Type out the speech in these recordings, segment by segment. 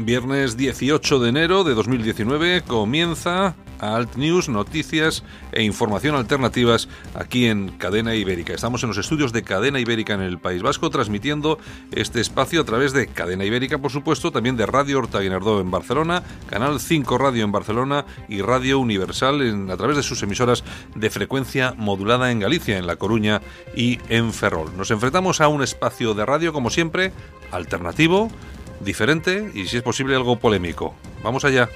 Viernes 18 de enero de 2019 comienza Alt News, noticias e información alternativas aquí en Cadena Ibérica. Estamos en los estudios de Cadena Ibérica en el País Vasco transmitiendo este espacio a través de Cadena Ibérica, por supuesto, también de Radio Horta en Barcelona, Canal 5 Radio en Barcelona y Radio Universal en, a través de sus emisoras de frecuencia modulada en Galicia, en La Coruña y en Ferrol. Nos enfrentamos a un espacio de radio, como siempre, alternativo, diferente y, si es posible, algo polémico. Vamos allá.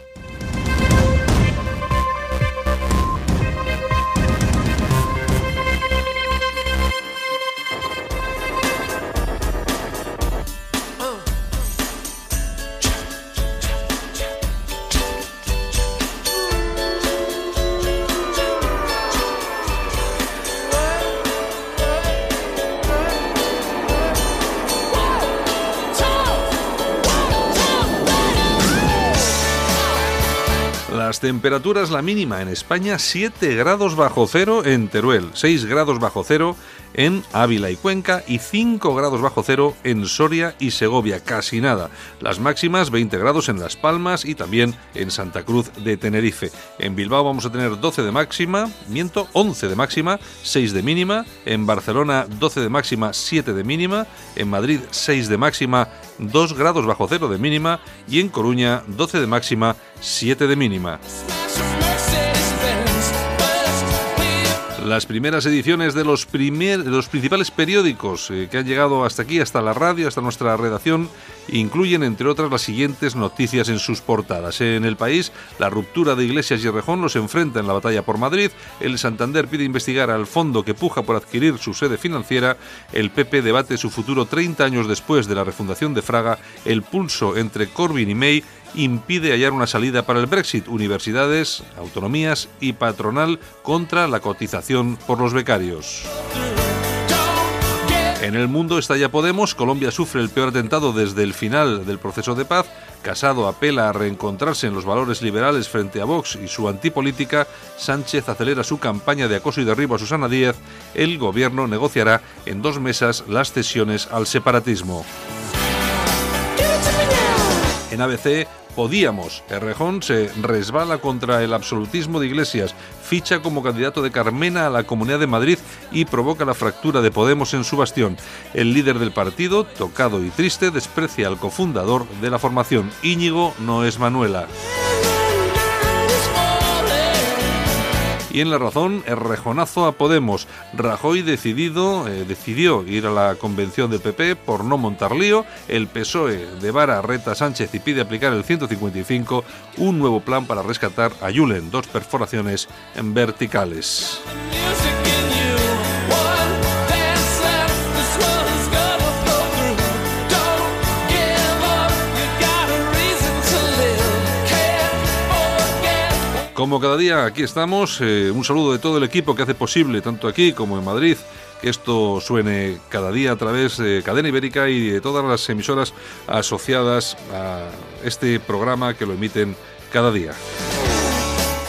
Temperaturas, la mínima en España 7 grados bajo cero en Teruel, 6 grados bajo cero en Ávila y Cuenca y 5 grados bajo cero en Soria y Segovia, casi nada. Las máximas 20 grados en Las Palmas y también en Santa Cruz de Tenerife. En Bilbao vamos a tener 12 de máxima, miento, 11 de máxima, 6 de mínima. En Barcelona 12 de máxima, 7 de mínima. En Madrid 6 de máxima, 2 grados bajo cero de mínima. Y en Coruña 12 de máxima, 7 de mínima. Las primeras ediciones de los, los principales periódicos eh, que han llegado hasta aquí, hasta la radio, hasta nuestra redacción, incluyen, entre otras, las siguientes noticias en sus portadas. En el país, la ruptura de Iglesias y Rejón los enfrenta en la batalla por Madrid, el Santander pide investigar al fondo que puja por adquirir su sede financiera, el PP debate su futuro 30 años después de la refundación de Fraga, el pulso entre Corbyn y May impide hallar una salida para el Brexit, universidades, autonomías y patronal contra la cotización por los becarios. En el mundo estalla Podemos, Colombia sufre el peor atentado desde el final del proceso de paz, Casado apela a reencontrarse en los valores liberales frente a Vox y su antipolítica, Sánchez acelera su campaña de acoso y derribo a Susana Díaz, el gobierno negociará en dos mesas las cesiones al separatismo. En ABC, Podíamos. Errejón se resbala contra el absolutismo de Iglesias, ficha como candidato de Carmena a la Comunidad de Madrid y provoca la fractura de Podemos en su bastión. El líder del partido, tocado y triste, desprecia al cofundador de la formación. Íñigo no es Manuela. Y en la razón, el rejonazo a Podemos. Rajoy decidido, eh, decidió ir a la convención del PP por no montar lío. El PSOE de Vara reta Sánchez y pide aplicar el 155, un nuevo plan para rescatar a Yulen, dos perforaciones verticales. Como cada día, aquí estamos. Eh, un saludo de todo el equipo que hace posible, tanto aquí como en Madrid, que esto suene cada día a través de Cadena Ibérica y de todas las emisoras asociadas a este programa que lo emiten cada día.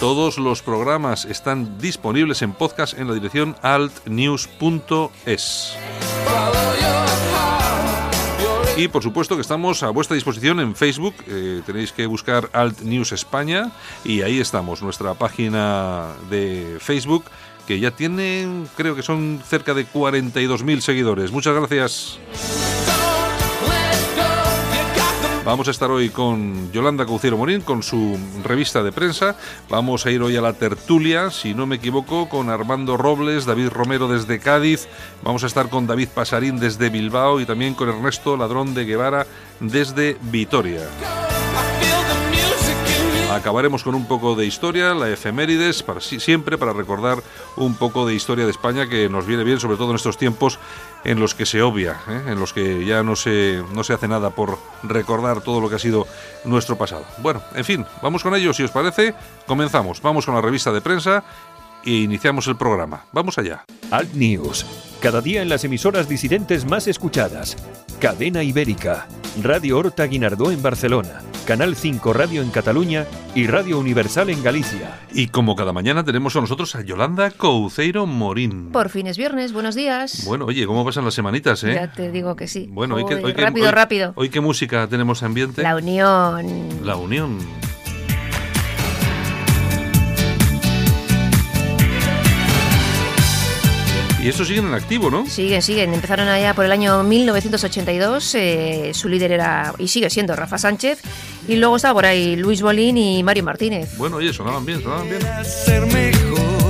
Todos los programas están disponibles en podcast en la dirección altnews.es. Y por supuesto que estamos a vuestra disposición en Facebook. Eh, tenéis que buscar Alt News España y ahí estamos, nuestra página de Facebook que ya tiene, creo que son cerca de 42.000 seguidores. Muchas gracias. Vamos a estar hoy con Yolanda Cauciero Morín, con su revista de prensa. Vamos a ir hoy a la tertulia, si no me equivoco, con Armando Robles, David Romero desde Cádiz. Vamos a estar con David Pasarín desde Bilbao y también con Ernesto Ladrón de Guevara desde Vitoria. Acabaremos con un poco de historia, la efemérides, para, siempre para recordar un poco de historia de España que nos viene bien, sobre todo en estos tiempos en los que se obvia, ¿eh? en los que ya no se, no se hace nada por recordar todo lo que ha sido nuestro pasado. Bueno, en fin, vamos con ello, si os parece, comenzamos, vamos con la revista de prensa e iniciamos el programa. Vamos allá. Alt News, cada día en las emisoras disidentes más escuchadas. Cadena Ibérica, Radio Horta Guinardó en Barcelona, Canal 5 Radio en Cataluña y Radio Universal en Galicia. Y como cada mañana tenemos a nosotros a Yolanda Couceiro Morín. Por fin es viernes, buenos días. Bueno, oye, ¿cómo pasan las semanitas, eh? Ya te digo que sí. Bueno, hoy, que, rápido, rápido. Hoy qué música tenemos ambiente? La Unión. La Unión. Y estos siguen en activo, ¿no? Siguen, siguen. Empezaron allá por el año 1982. Eh, su líder era, y sigue siendo, Rafa Sánchez. Y luego estaba por ahí Luis Bolín y Mario Martínez. Bueno, oye, sonaban bien, sonaban bien.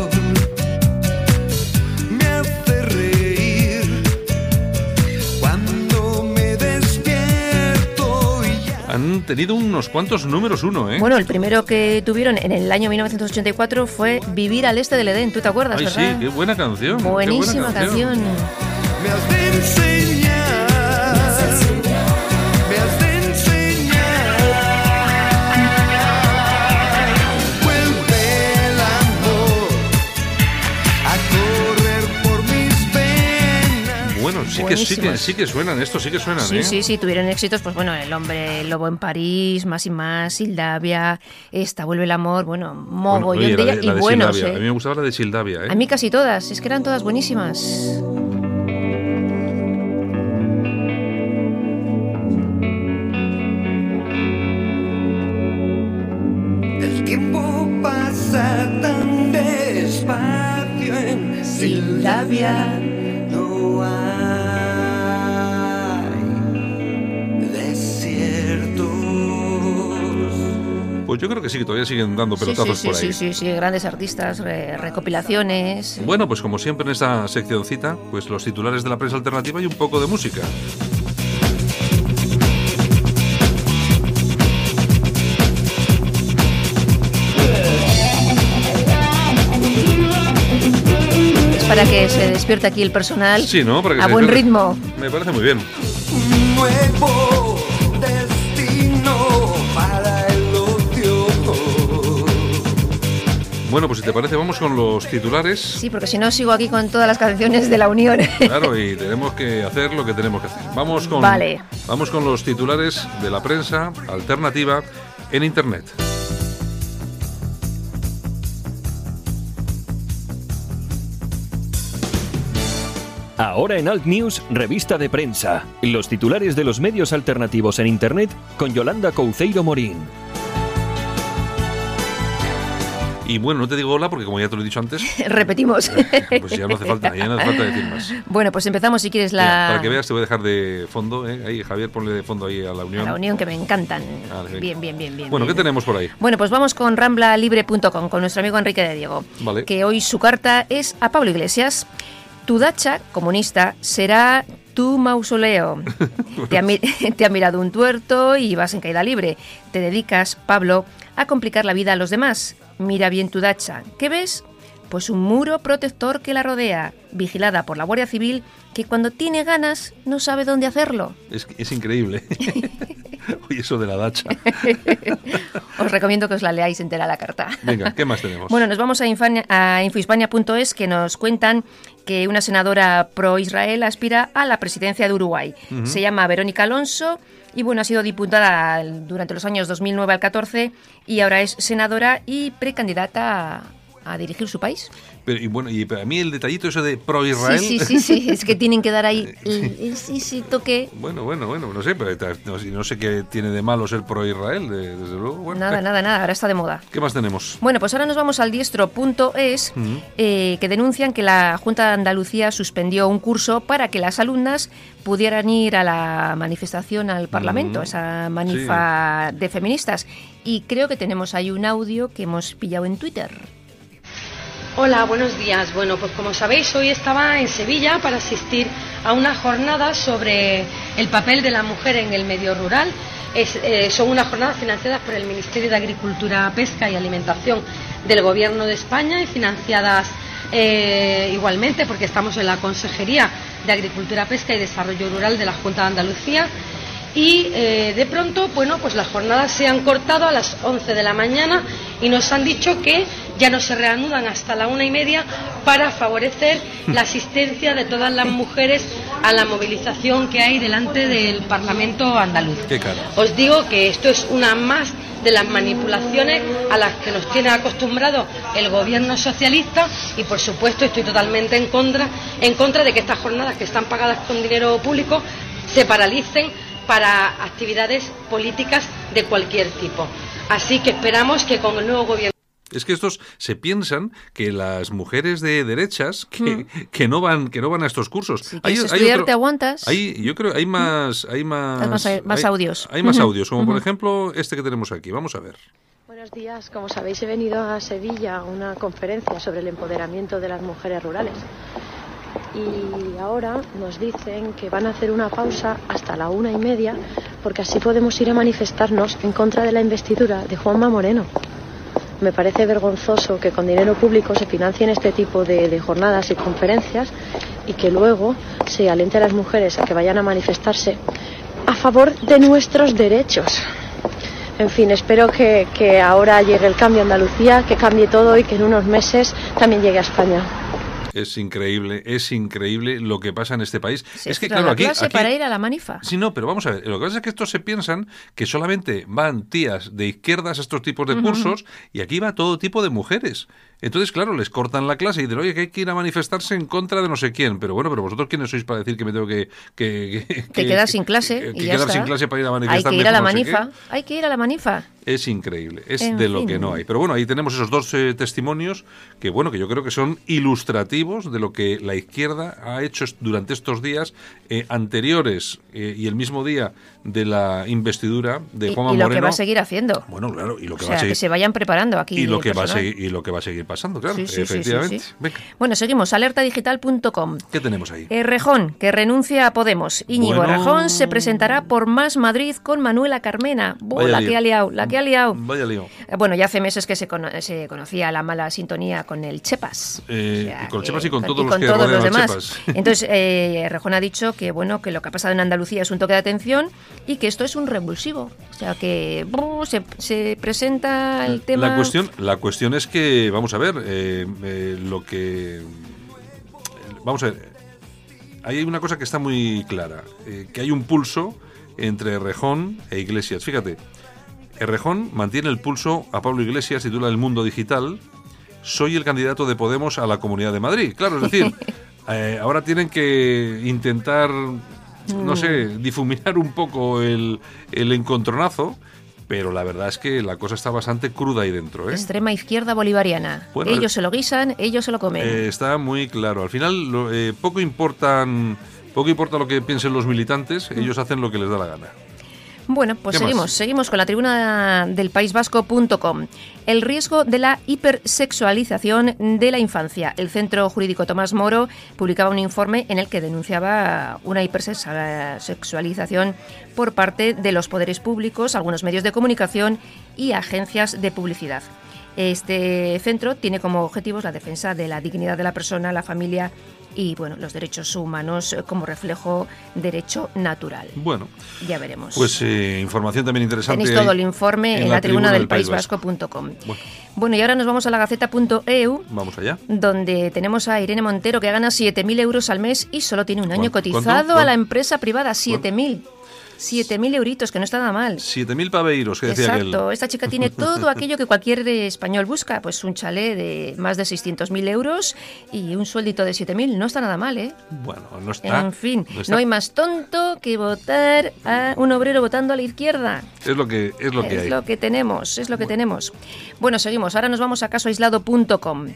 Han tenido unos cuantos números uno, ¿eh? Bueno, el primero que tuvieron en el año 1984 fue Vivir al este del Edén, ¿tú te acuerdas, Ay, verdad? sí, qué buena canción. Buenísima buena canción. canción. Sí que, sí, que, sí que suenan, esto sí que suenan. Sí, ¿eh? sí, sí, tuvieron éxitos, pues bueno, El hombre el lobo en París, Más y Más, Sildavia, Esta vuelve el amor, bueno, mogollón bueno, de ella y buenos. ¿eh? A mí me gustaba la de Sildavia. ¿eh? A mí casi todas, es que eran todas buenísimas. Sí, todavía siguen dando pelotazos sí, sí, por ahí. Sí, sí, sí, grandes artistas, recopilaciones. Bueno, pues como siempre en esta seccioncita, pues los titulares de la prensa alternativa y un poco de música. Es para que se despierte aquí el personal sí, ¿no? para que a buen ritmo. Me parece muy bien. Nuevo Bueno, pues si te parece, vamos con los titulares. Sí, porque si no sigo aquí con todas las canciones de la Unión. Claro, y tenemos que hacer lo que tenemos que hacer. Vamos con, Vale. vamos con los titulares de la prensa alternativa en Internet. Ahora en Alt News, revista de prensa. Los titulares de los medios alternativos en Internet con Yolanda Couceiro Morín. Y bueno, no te digo hola porque como ya te lo he dicho antes, Repetimos. pues ya no hace falta, ya no hace falta decir más. Bueno, pues empezamos si quieres la... Mira, para que veas te voy a dejar de fondo, ¿eh? ahí Javier, ponle de fondo ahí a la Unión. A la Unión que me encantan. Vale, bien, bien, bien, bien. Bueno, bien. ¿qué tenemos por ahí? Bueno, pues vamos con ramblalibre.com, con nuestro amigo Enrique de Diego. Vale. Que hoy su carta es a Pablo Iglesias. Tu dacha comunista será tu mausoleo. te, ha, te ha mirado un tuerto y vas en caída libre. Te dedicas, Pablo, a complicar la vida a los demás. Mira bien tu dacha. ¿Qué ves? Pues un muro protector que la rodea, vigilada por la Guardia Civil, que cuando tiene ganas no sabe dónde hacerlo. Es, es increíble. Oye, eso de la dacha. Os recomiendo que os la leáis entera la carta. Venga, ¿qué más tenemos? Bueno, nos vamos a, a infohispania.es que nos cuentan que una senadora pro-Israel aspira a la presidencia de Uruguay. Se llama Verónica Alonso y bueno, ha sido diputada durante los años 2009 al 14 y ahora es senadora y precandidata a, a dirigir su país. Pero, y bueno, y para mí el detallito eso de pro-Israel. Sí, sí, sí, sí, es que tienen que dar ahí el, el sí, sí, toque. Bueno, bueno, bueno, no sé, pero no, no sé qué tiene de malo ser pro-Israel, de- desde luego. Bueno, Nada, nada, nada, ahora está de moda. ¿Qué más tenemos? Bueno, pues ahora nos vamos al diestro.es, eh, que denuncian que la Junta de Andalucía suspendió un curso para que las alumnas pudieran ir a la manifestación al Parlamento, Mm, esa manifa de feministas. Y creo que tenemos ahí un audio que hemos pillado en Twitter. Hola, buenos días. Bueno, pues como sabéis, hoy estaba en Sevilla para asistir a una jornada sobre el papel de la mujer en el medio rural. Es, eh, son unas jornadas financiadas por el Ministerio de Agricultura, Pesca y Alimentación del Gobierno de España y financiadas eh, igualmente porque estamos en la Consejería de Agricultura, Pesca y Desarrollo Rural de la Junta de Andalucía y eh, de pronto, bueno, pues las jornadas se han cortado a las 11 de la mañana y nos han dicho que ya no se reanudan hasta la una y media para favorecer la asistencia de todas las mujeres a la movilización que hay delante del Parlamento andaluz. Qué. Os digo que esto es una más de las manipulaciones a las que nos tiene acostumbrado el gobierno socialista y por supuesto estoy totalmente en contra en contra de que estas jornadas que están pagadas con dinero público se paralicen para actividades políticas de cualquier tipo. Así que esperamos que con el nuevo gobierno Es que estos se piensan que las mujeres de derechas que, que no van que no van a estos cursos. Si quieres estudiar, te aguantas. Hay, yo creo hay más hay más Hay más- más hay- audios. Hay más audios, como por ejemplo este que tenemos aquí. Vamos a ver. Buenos días, como sabéis he venido a Sevilla a una conferencia sobre el empoderamiento de las mujeres rurales y ahora nos dicen que van a hacer una pausa hasta la una y media porque así podemos ir a manifestarnos en contra de la investidura de Juanma Moreno. Me parece vergonzoso que con dinero público se financien este tipo de, jornadas y conferencias y que luego se aliente a las mujeres a que vayan a manifestarse a favor de nuestros derechos. En fin, espero que, que ahora llegue el cambio a Andalucía, que cambie todo y que en unos meses también llegue a España. Es increíble, es increíble lo que pasa en este país. Es que claro, la aquí, clase aquí- para ir a la manifa. Sí, no, pero vamos a ver. Lo que pasa es que estos se piensan que solamente van tías de izquierdas a estos tipos de cursos y aquí va todo tipo de mujeres. Entonces, claro, les cortan la clase y dicen, oye, que hay que ir a manifestarse en contra de no sé quién. Pero bueno, pero vosotros quiénes sois para decir que me tengo que... que, que- Te que- quedas sin clase y ya quedar está. sin clase para ir a Hay manifestarme. que ir a la no manifa. Hay que ir a la manifa. Es increíble, es En de lo que no hay. Pero bueno, ahí tenemos esos dos eh, testimonios que bueno, que yo creo que son ilustrativos de lo que la izquierda ha hecho durante estos días eh, anteriores eh, y el mismo día de la investidura de Y, Juanma y lo Moreno. que va a seguir haciendo. Bueno, claro, y lo que o va a sea, seguir que se vayan preparando aquí. y lo que va a seguir y lo que va a seguir pasando, claro, Sí, sí, efectivamente. sí. Bueno, seguimos. Alertadigital.com. ¿qué tenemos ahí? Eh, Rejón, que renuncia a Podemos. Íñigo Bueno. Rejón se presentará por Más Madrid con Manuela Carmena. La lío. que ha liado, la que ha liado. Vaya lío. Eh, Bueno, ya hace meses que se, cono- se conocía la mala sintonía con el Chepas. Eh, y con que- Chepas y con todos y los con que todos los demás. Chepas. Entonces, eh, Rejón ha dicho que bueno que lo que ha pasado en Andalucía es un toque de atención y que esto es un revulsivo. O sea, que se, se presenta el tema... La cuestión, la cuestión es que, vamos a ver, eh, eh, lo que... Vamos a ver, hay una cosa que está muy clara, eh, que hay un pulso entre Rejón e Iglesias. Fíjate, Rejón mantiene el pulso a Pablo Iglesias, titula El Mundo Digital, soy el candidato de Podemos a la Comunidad de Madrid. Claro, es decir, eh, ahora tienen que intentar, no sé, Mm. difuminar un poco el, el encontronazo, pero la verdad es que la cosa está bastante cruda ahí dentro. ¿eh? Extrema izquierda bolivariana. Bueno, ellos el- se lo guisan, ellos se lo comen. Eh, está muy claro. Al final, lo- eh, poco importan... Poco importa lo que piensen los militantes, ellos hacen lo que les da la gana. Bueno, pues seguimos, seguimos con la tribuna del País Vasco.com. El riesgo de la hipersexualización de la infancia. El Centro Jurídico Tomás Moro publicaba un informe en el que denunciaba una hipersexualización por parte de los poderes públicos, algunos medios de comunicación y agencias de publicidad. Este centro tiene como objetivos la defensa de la dignidad de la persona, la familia y bueno, los derechos humanos eh, como reflejo derecho natural. Bueno, Ya veremos. pues eh, información también interesante. Tenéis todo el informe en, la, tribuna, del País Vasco.com. Bueno. Bueno, y ahora nos vamos a la Gaceta.eu, Vamos allá. donde tenemos a Irene Montero que gana 7.000 euros al mes y solo tiene un año ¿Cuánto? cotizado ¿Cuánto? a la empresa privada. 7.000. 7.000 euritos, que no está nada mal. 7.000 paveiros, que decía Exacto, aquel. esta chica tiene todo aquello que cualquier español busca, pues un chalet de más de 600.000 euros y un sueldito de 7.000, no está nada mal, ¿eh? Bueno, no está. en fin, no hay más tonto que votar a un obrero votando a la izquierda. Es lo que, es lo que es hay. lo que tenemos, es lo que tenemos. Bueno, seguimos. Ahora nos vamos a casoaislado.com.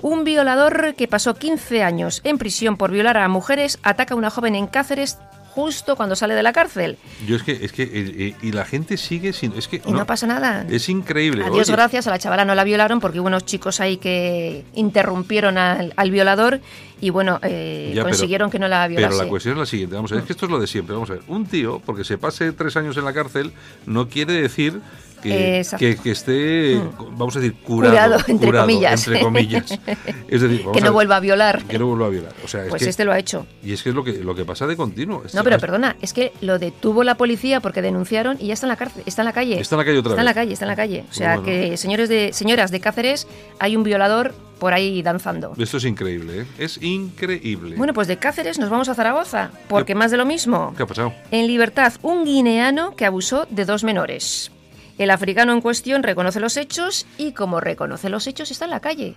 Un violador que pasó 15 años en prisión por violar a mujeres ataca a una joven en Cáceres justo cuando sale de la cárcel. Yo es que, es que, eh, eh, y la gente sigue sin, es que Y no, pasa nada. Es increíble. A Dios Oye, gracias, a la chavala no la violaron porque hubo unos chicos ahí que interrumpieron al, al violador y bueno, eh, Ya, pero- consiguieron que no la Pero violase. la cuestión es la siguiente, vamos a ver, es que esto es lo de siempre, vamos a ver, un tío, porque se pase tres años en la cárcel, no quiere decir que, que, que esté, Mm. vamos a decir, curado, Curado, entre curado, comillas. entre comillas. Es decir, que no ver, vuelva a violar. que no vuelva a violar. O sea, es Pues que- este lo ha hecho. Y es que es lo que, lo que pasa de continuo. No, pero perdona, es que lo detuvo la policía porque denunciaron y ya está en la cárcel, está en la calle. Está en la calle otra Está en la calle, está en la calle. O sea Bueno. que señores de señoras de Cáceres, hay un violador por ahí danzando. Esto es increíble, ¿eh? Es increíble. Bueno, pues de Cáceres nos vamos a Zaragoza, porque más de lo mismo. ¿Qué ha pasado? En libertad, un guineano que abusó de dos menores. El africano en cuestión reconoce los hechos y como reconoce los hechos está en la calle.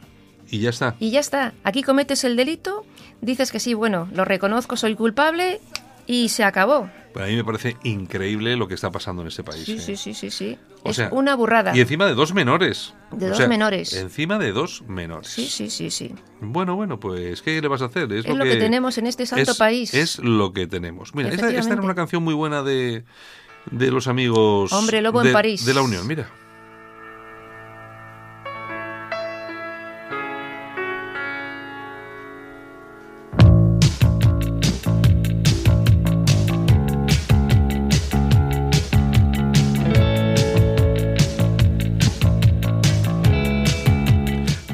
Y ya está. Y ya está. Aquí cometes el delito, dices que sí, bueno, lo reconozco, soy culpable y se acabó. Para mí me parece increíble lo que está pasando en este país. Sí, ¿eh? sí, sí, sí, sí. O es sea, una burrada. Y encima de dos menores. De O dos sea, menores. Encima de dos menores. Sí, sí, sí, sí. Bueno, bueno, pues ¿qué le vas a hacer? Es lo que tenemos en este santo es- país. Es lo que tenemos. Mira, esta, esta era una canción muy buena de, de los amigos Hombre lobo en París. de la Unión, mira.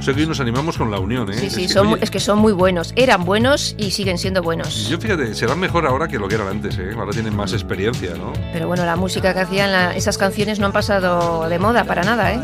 O sea que hoy nos animamos con la Unión, ¿eh? Sí, sí, Es que, son, oye, mu- es que son muy buenos. Eran buenos y siguen siendo buenos. Yo fíjate, serán mejor ahora que lo que eran antes, ¿eh? Ahora tienen más experiencia, ¿no? Pero bueno, la música que hacían, la- esas canciones no han pasado de moda para nada, ¿eh?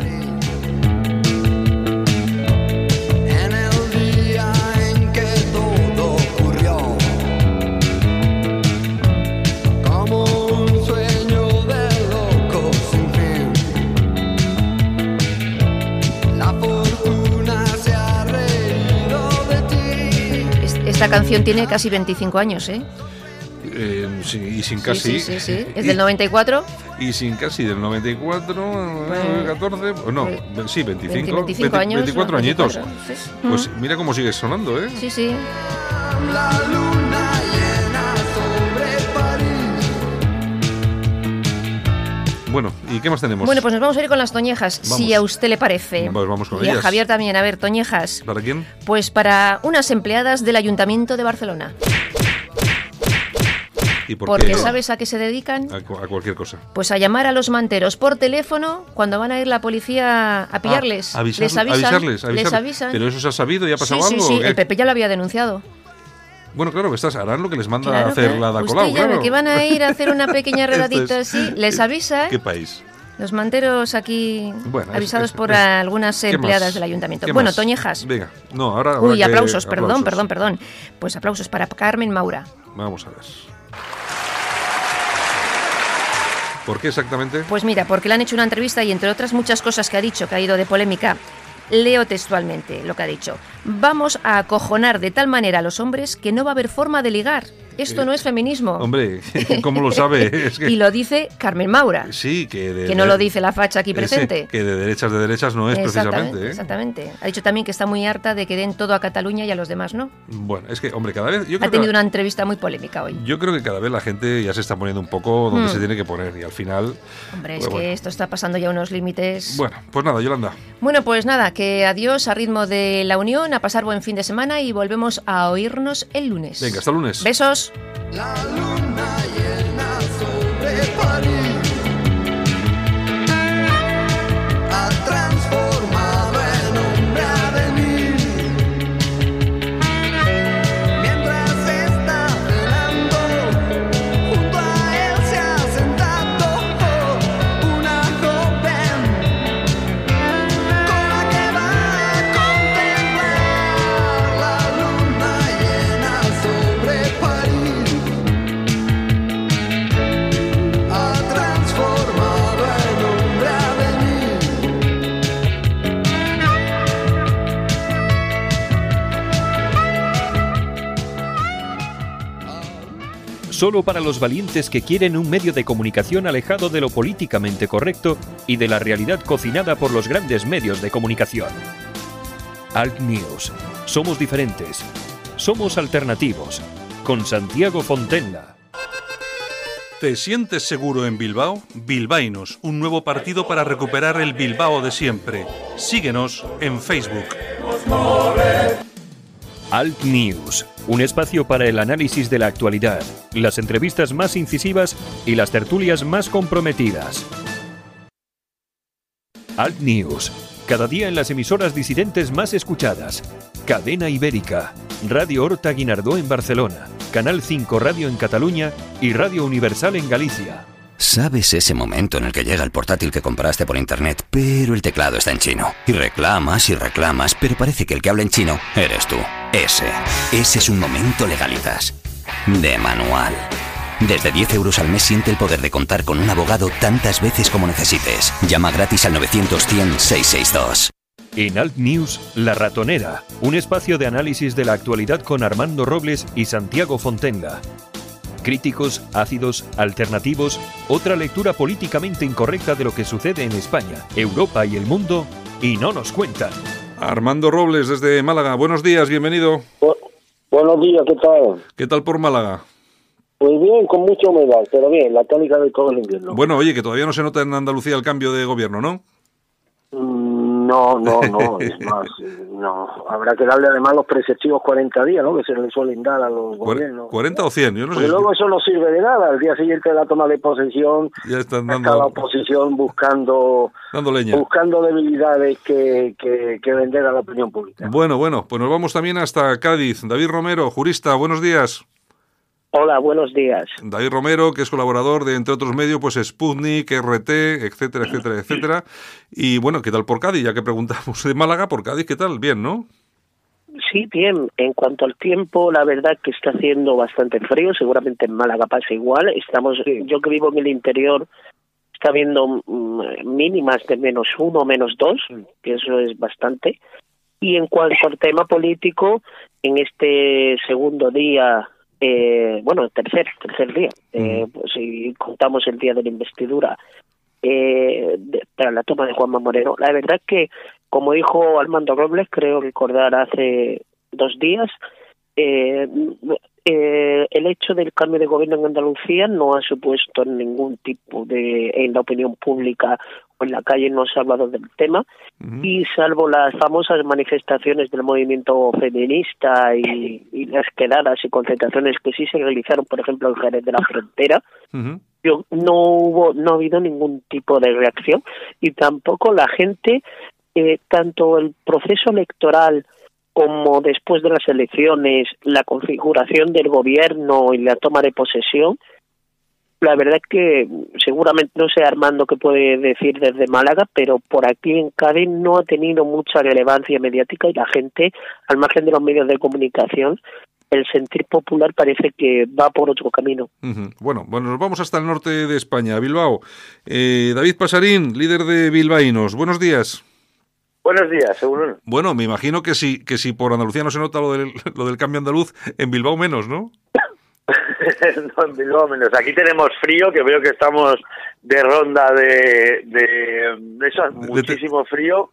Esta canción tiene casi 25 años, ¿eh? Eh, sí, y sin casi. sí, sí, sí. Es y- del 94. Y sin casi del 94, eh, 14, o no, pues, sí, 25, 25 20 años. 24 ¿no? añitos. 24, sí. Pues mira cómo sigue sonando, ¿eh? Sí, sí. La Bueno, ¿y qué más tenemos? Bueno, pues nos vamos a ir con las toñejas, Vamos. si a usted le parece. Pues vamos con y a. Javier también. A ver, toñejas. ¿Para quién? Pues para unas empleadas del Ayuntamiento de Barcelona. ¿Y por Porque qué? ¿sabes a qué se dedican? A, cu- a cualquier cosa. Pues a llamar a los manteros por teléfono cuando van a ir la policía a pillarles. Ah, avisar- les avisan, avisarles, les avisarles. avisan. Pero eso se ha sabido y ha pasado sí, sí, algo. sí, ¿o qué? el Pepe ya lo había denunciado. Bueno, claro, estas harán lo que les manda Claro, a hacer la da Usted Colau, ya ve claro. que van a ir a hacer una pequeña Esto redadita es- así, les avisa, ¿Qué país? Los manteros aquí Bueno, avisados es- por algunas ¿qué empleadas más? del ayuntamiento. ¿Qué Bueno, más? Toñejas. Venga, no, ahora. ahora Uy, que- aplausos, perdón, aplausos. perdón, perdón. Pues aplausos para Carmen Maura. Vamos a ver. ¿Por qué exactamente? Pues mira, porque le han hecho una entrevista y entre otras muchas cosas que ha dicho, que ha ido de polémica, leo textualmente lo que ha dicho. Vamos a acojonar de tal manera a los hombres que no va a haber forma de ligar. Esto no es feminismo. Hombre, ¿cómo lo sabe? Es que- Y lo dice Carmen Maura, Sí, que de, que no lo dice la facha aquí ese, presente. que de derechas de derechas no es exactamente, precisamente. ¿eh? exactamente. Ha dicho también que está muy harta de que den todo a Cataluña y a los demás, ¿no? Bueno, es que, hombre, cada vez. Yo Ha tenido que, una entrevista muy polémica hoy. yo creo que cada vez la gente ya se está poniendo un poco donde Hmm. se tiene que poner y al final. Hombre, es pues que bueno. esto está pasando ya unos límites. Bueno, pues nada, Yolanda. Bueno, pues nada, que adiós a ritmo de la unión, a pasar buen fin de semana y volvemos a oírnos el lunes. Venga, hasta el lunes. Besos. La luna llena sobre París Solo para los valientes que quieren un medio de comunicación alejado de lo políticamente correcto y de la realidad cocinada por los grandes medios de comunicación. Alt News. Somos diferentes. Somos alternativos. Con Santiago Fontenla. ¿Te sientes seguro en Bilbao? Bilbainos, un nuevo partido para recuperar el Bilbao de siempre. Síguenos en Facebook. Alt News, un espacio para el análisis de la actualidad, las entrevistas más incisivas y las tertulias más comprometidas. Alt News, cada día en las emisoras disidentes más escuchadas. Cadena Ibérica, Radio Horta Guinardó en Barcelona, Canal 5 Radio en Cataluña y Radio Universal en Galicia. ¿Sabes ese momento en el que llega el portátil que compraste por internet, pero el teclado está en chino? Y reclamas y reclamas, pero parece que el que habla en chino eres tú. Ese. Ese es un momento legalizas. De manual. Desde 10 euros al mes siente el poder de contar con un abogado tantas veces como necesites. Llama gratis al 900-100-662. En Alt News, La Ratonera, un espacio de análisis de la actualidad con Armando Robles y Santiago Fontenga. Críticos, ácidos, alternativos, otra lectura políticamente incorrecta de lo que sucede en España, Europa y el mundo, y no nos cuentan. Armando Robles desde Málaga. Buenos días, bienvenido. Buenos días, ¿qué tal? ¿Qué tal por Málaga? Pues bien, con mucha humedad, pero bien, la tónica de todo el invierno. Bueno, oye, que todavía no se nota en Andalucía el cambio de gobierno, ¿no? Mm, No, no, no, es más, no. Habrá que darle además los preceptivos 40 días, ¿no? Que se le suelen dar a los gobiernos. ¿40 o 100? Yo no sé. Si- luego eso no sirve de nada. Al día siguiente de la toma de posesión, Ya están está la dando, oposición buscando dando leña. buscando debilidades que, que, que vender a la opinión pública. Bueno, bueno, pues nos vamos también hasta Cádiz. David Romero, jurista, buenos días. Hola, buenos días. David Romero, que es colaborador de, entre otros medios, pues Sputnik, RT, etcétera, etcétera, etcétera. Y bueno, ¿qué tal por Cádiz? Ya que preguntamos de Málaga, por Cádiz, ¿qué tal? Bien, ¿no? Sí, bien. En cuanto al tiempo, la verdad que está haciendo bastante frío. Seguramente en Málaga pasa igual. Estamos, yo que vivo en el interior, está viendo mm, mínimas de menos uno, menos dos, que eso es bastante. Y en cuanto al tema político, en este segundo día, eh, bueno, tercer, tercer día, eh, pues si contamos el día de la investidura, eh, de- para la toma de Juanma Moreno. La verdad que, como dijo Armando Robles, creo recordar hace dos días, eh, eh, el hecho del cambio de gobierno en Andalucía no ha supuesto ningún tipo de, en la opinión pública o en la calle no se ha hablado del tema. Y salvo las famosas manifestaciones del movimiento feminista y, y las quedadas y concentraciones que sí se realizaron, por ejemplo, en Jerez de la Frontera, yo no hubo no ha habido ningún tipo de reacción. Y tampoco la gente eh, tanto el proceso electoral como después de las elecciones la configuración del gobierno y la toma de posesión la verdad es que seguramente no sé Armando qué puede decir desde Málaga pero por aquí en Cádiz no ha tenido mucha relevancia mediática y la gente al margen de los medios de comunicación el sentir popular parece que va por otro camino. Bueno, bueno, nos vamos hasta el norte de España, Bilbao. Eh, David Pasarín, líder de Bilbaínos. Buenos días. Buenos días, seguro. Bueno, me imagino que si, que si por Andalucía no se nota lo del, lo del cambio andaluz, en Bilbao menos, ¿no? no, en Bilbao menos. Aquí tenemos frío, que veo que estamos de ronda de, de, de eso, muchísimo frío.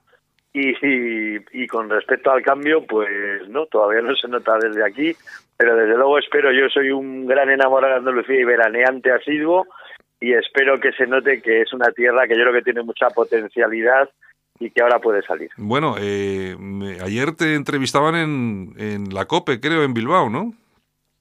Y, y, y con respecto al cambio, pues no, todavía no se nota desde aquí, pero desde luego espero, yo soy un gran enamorado de Andalucía y veraneante asiduo, y espero que se note que es una tierra que yo creo que tiene mucha potencialidad y que ahora puede salir. Bueno, eh, me- ayer te entrevistaban en, en la COPE, creo, en Bilbao, ¿no?